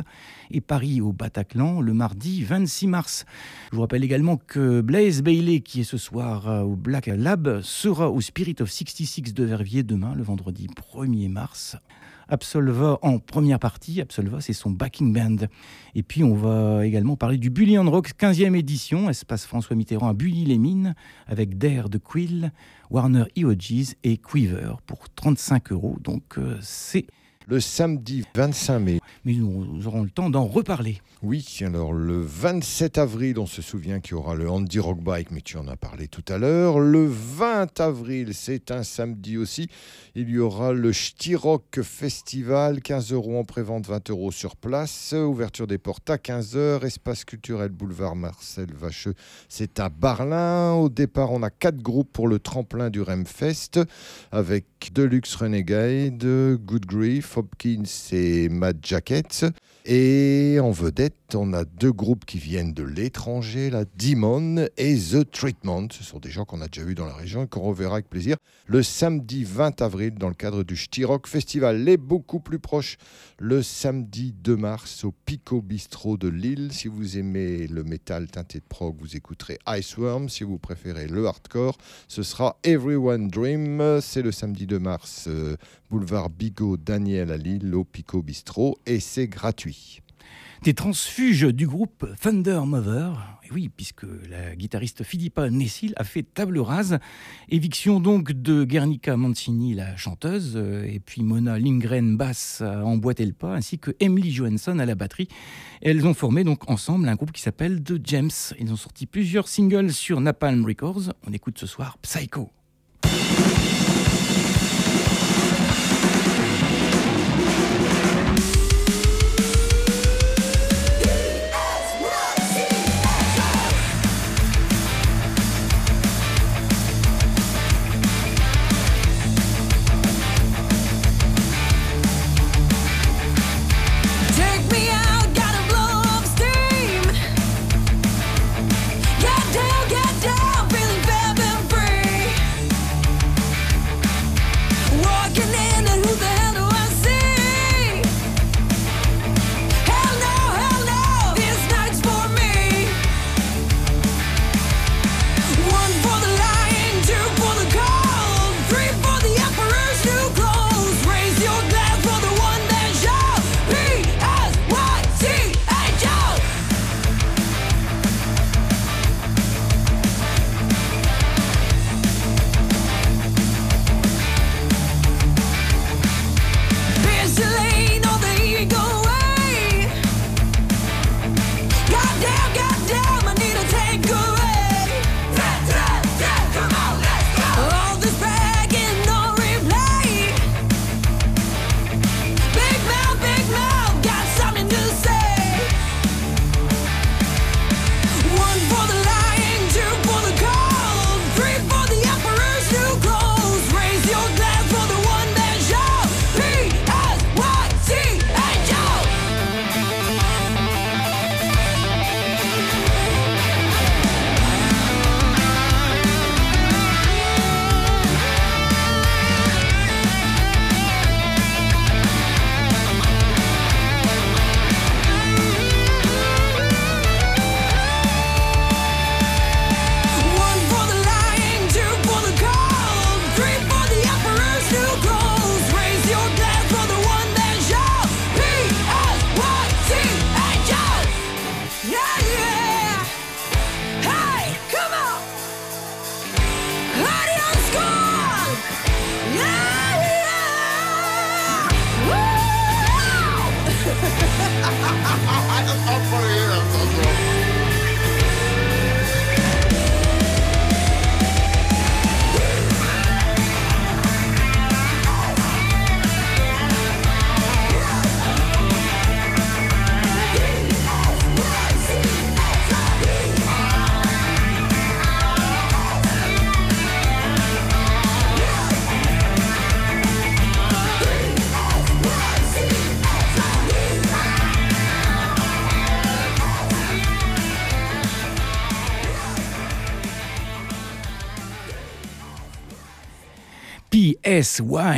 et Paris au Bataclan le mardi 26 mars. Je vous rappelle également que Blaze Bailey qui est ce soir euh, au Black Lab au Spirit of 66 de Verviers demain, le vendredi 1er mars. Absolva en première partie. Absolva, c'est son backing band. Et puis, on va également parler du Bully and Rock 15e édition, espace François Mitterrand à Bully-les-Mines, avec Dare de Quill, Warner EOGs et Quiver pour 35 euros. Donc, euh, c'est Le samedi 25 mai. mais nous, nous aurons le temps d'en reparler. Oui, alors le 27 avril, on se souvient qu'il y aura le Andy Rock Bike, mais tu en as parlé tout à l'heure. Le 20 avril, c'est un samedi aussi, il y aura le Rock Festival, 15 euros en prévente, 20 euros sur place. Ouverture des portes à 15h, espace culturel boulevard Marcel Vacheux, c'est à Barlin. Au départ, on a quatre groupes pour le tremplin du Remfest, avec Deluxe Renegade, Good Grief, Hopkins et Mad Jackets. Et en vedette, on a deux groupes qui viennent de l'étranger, la Demon et The Treatment. Ce sont des gens qu'on a déjà vus dans la région et qu'on reverra avec plaisir le samedi 20 avril dans le cadre du Rock Festival. Les beaucoup plus proches, le samedi 2 mars au Pico Bistro de Lille. Si vous aimez le métal teinté de prog, vous écouterez Iceworm. Si vous préférez le hardcore, ce sera Everyone Dream. C'est le samedi 2 mars, euh, boulevard Bigot Daniel à Lille, au Pico Bistro, et c'est gratuit. Des transfuges du groupe Thunder Mother. Et oui, puisque la guitariste Philippa Nessil a fait table rase. Éviction donc de Guernica Mancini, la chanteuse, euh, et puis Mona Lindgren, basse, a emboîté le pas, ainsi que Emily Johansson à la batterie. Et elles ont formé donc ensemble un groupe qui s'appelle The Gems. Ils ont sorti plusieurs singles sur Napalm Records. On écoute ce soir Psycho.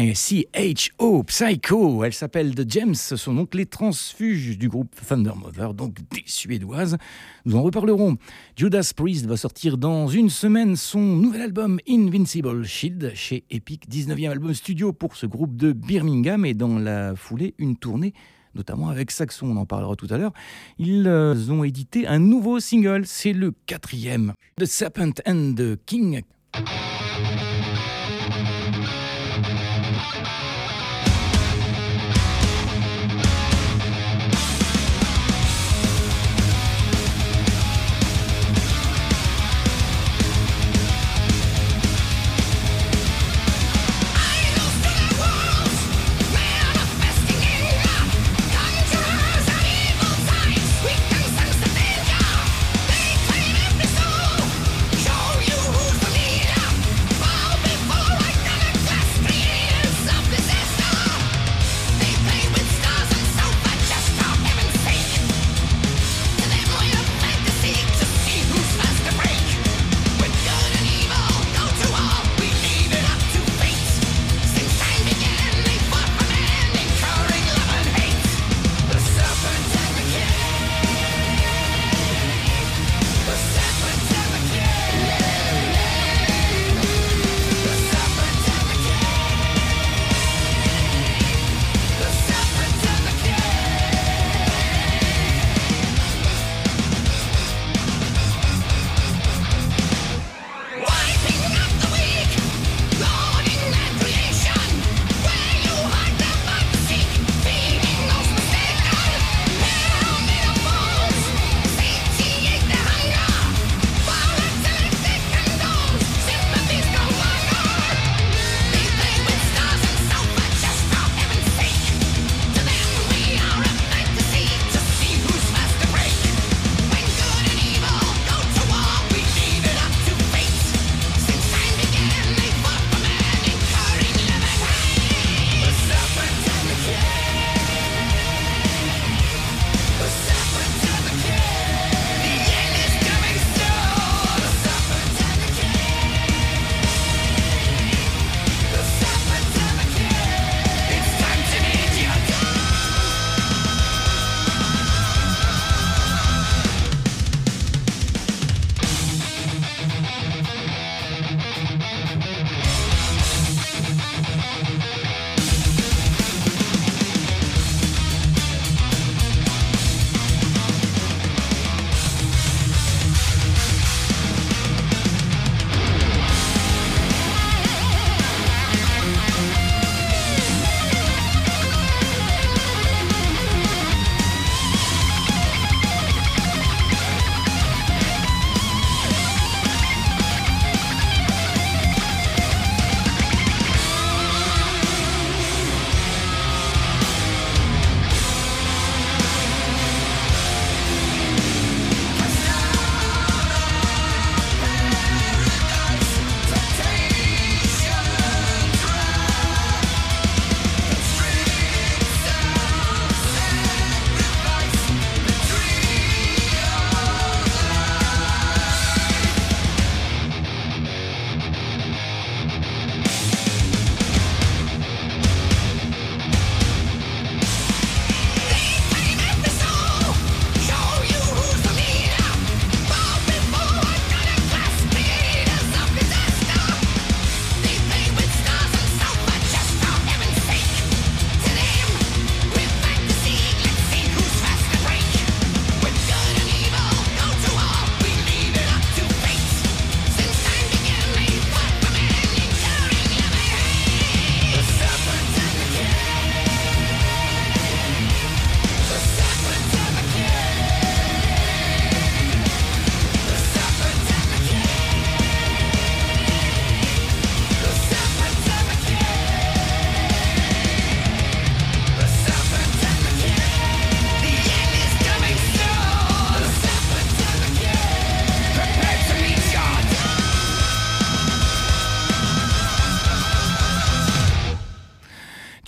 P-S-Y-C-H-O, Psycho. Elle s'appelle The James, ce sont donc les transfuges du groupe Thunder Mother, donc des Suédoises. Nous en reparlerons. Judas Priest va sortir dans une semaine son nouvel album Invincible Shield chez Epic, 19e album studio pour ce groupe de Birmingham et dans la foulée, une tournée notamment avec Saxon, on en parlera tout à l'heure. Ils euh, ont édité un nouveau single, c'est le quatrième, The Serpent and the King.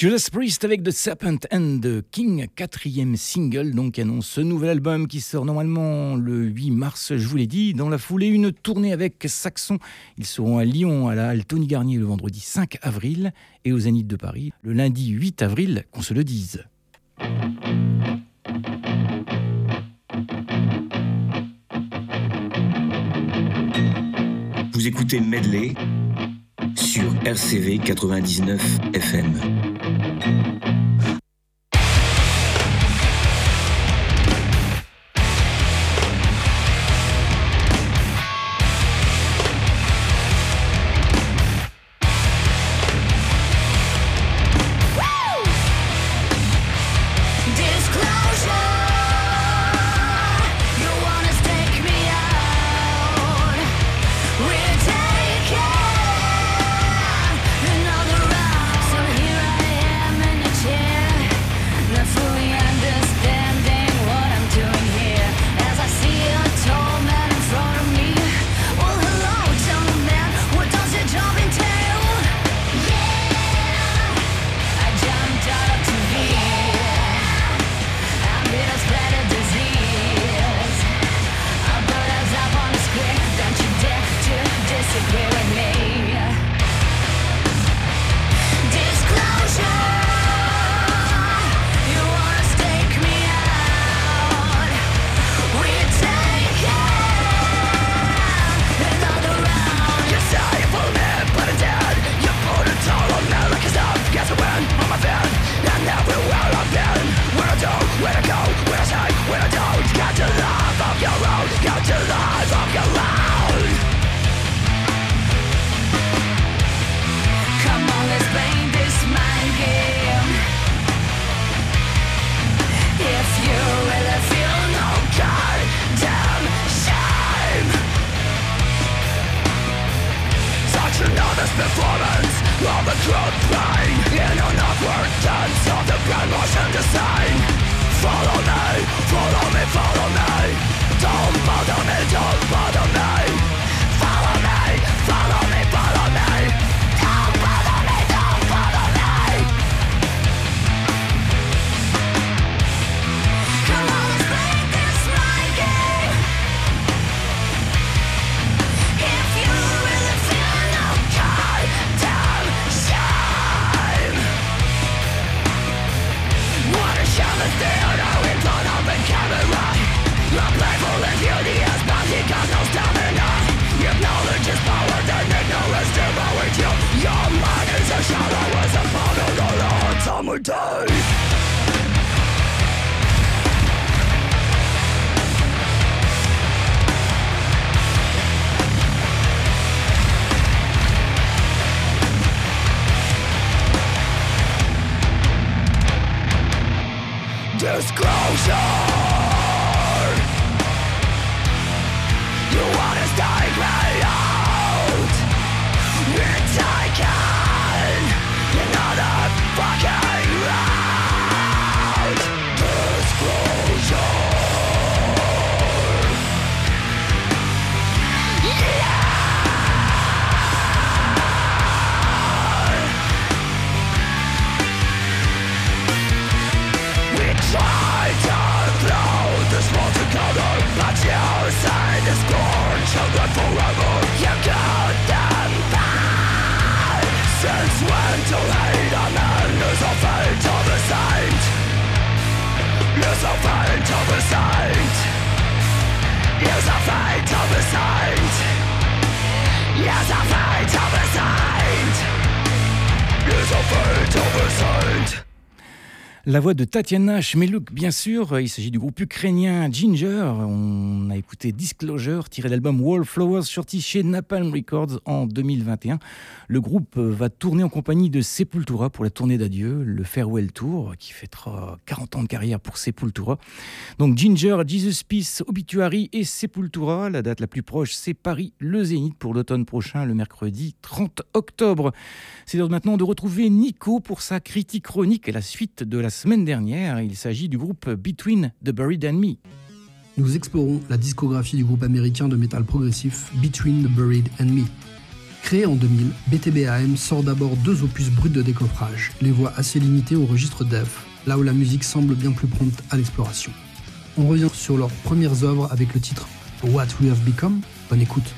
Judas Priest avec The Serpent and the King, quatrième single, donc annonce ce nouvel album qui sort normalement le 8 mars, je vous l'ai dit. Dans la foulée, une tournée avec Saxon. Ils seront à Lyon, à la Halle Tony Garnier le vendredi 5 avril et aux Zénith de Paris le lundi 8 avril, qu'on se le dise. Vous écoutez Medley sur RCV 99 FM. Thank you. La voix de Tatiana Shmeluk, bien sûr. Il s'agit du groupe ukrainien Ginger. On a écouté Disclosure, tiré d'album Wallflowers, sorti chez Napalm Records en 2021. Le groupe va tourner en compagnie de Sepultura pour la tournée d'adieu, le Farewell Tour, qui fêtera 40 ans de carrière pour Sepultura. Donc Ginger, Jesus Peace, Obituary et Sepultura. La date la plus proche, c'est Paris, le Zénith, pour l'automne prochain, le mercredi 30 octobre. C'est l'heure maintenant de retrouver Nico pour sa critique chronique et la suite de la semaine dernière. Il s'agit du groupe Between the Buried and Me. Nous explorons la discographie du groupe américain de métal progressif Between the Buried and Me. Créé en 2000, BTBAM sort d'abord deux opus bruts de décoffrage, les voix assez limitées au registre death, là où la musique semble bien plus prompte à l'exploration. On revient sur leurs premières œuvres avec le titre What We Have Become. Bonne écoute.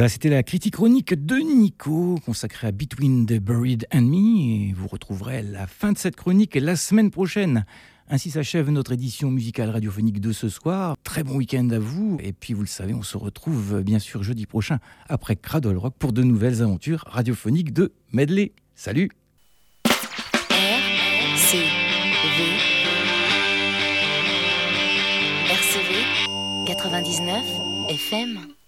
Voilà, c'était la critique chronique de Nico, consacrée à Between the Buried and Me. Vous retrouverez la fin de cette chronique la semaine prochaine. Ainsi s'achève notre édition musicale radiophonique de ce soir. Très bon week-end à vous. Et puis, vous le savez, on se retrouve bien sûr jeudi prochain après Cradle Rock pour de nouvelles aventures radiophoniques de Medley. Salut RCV RCV 99 FM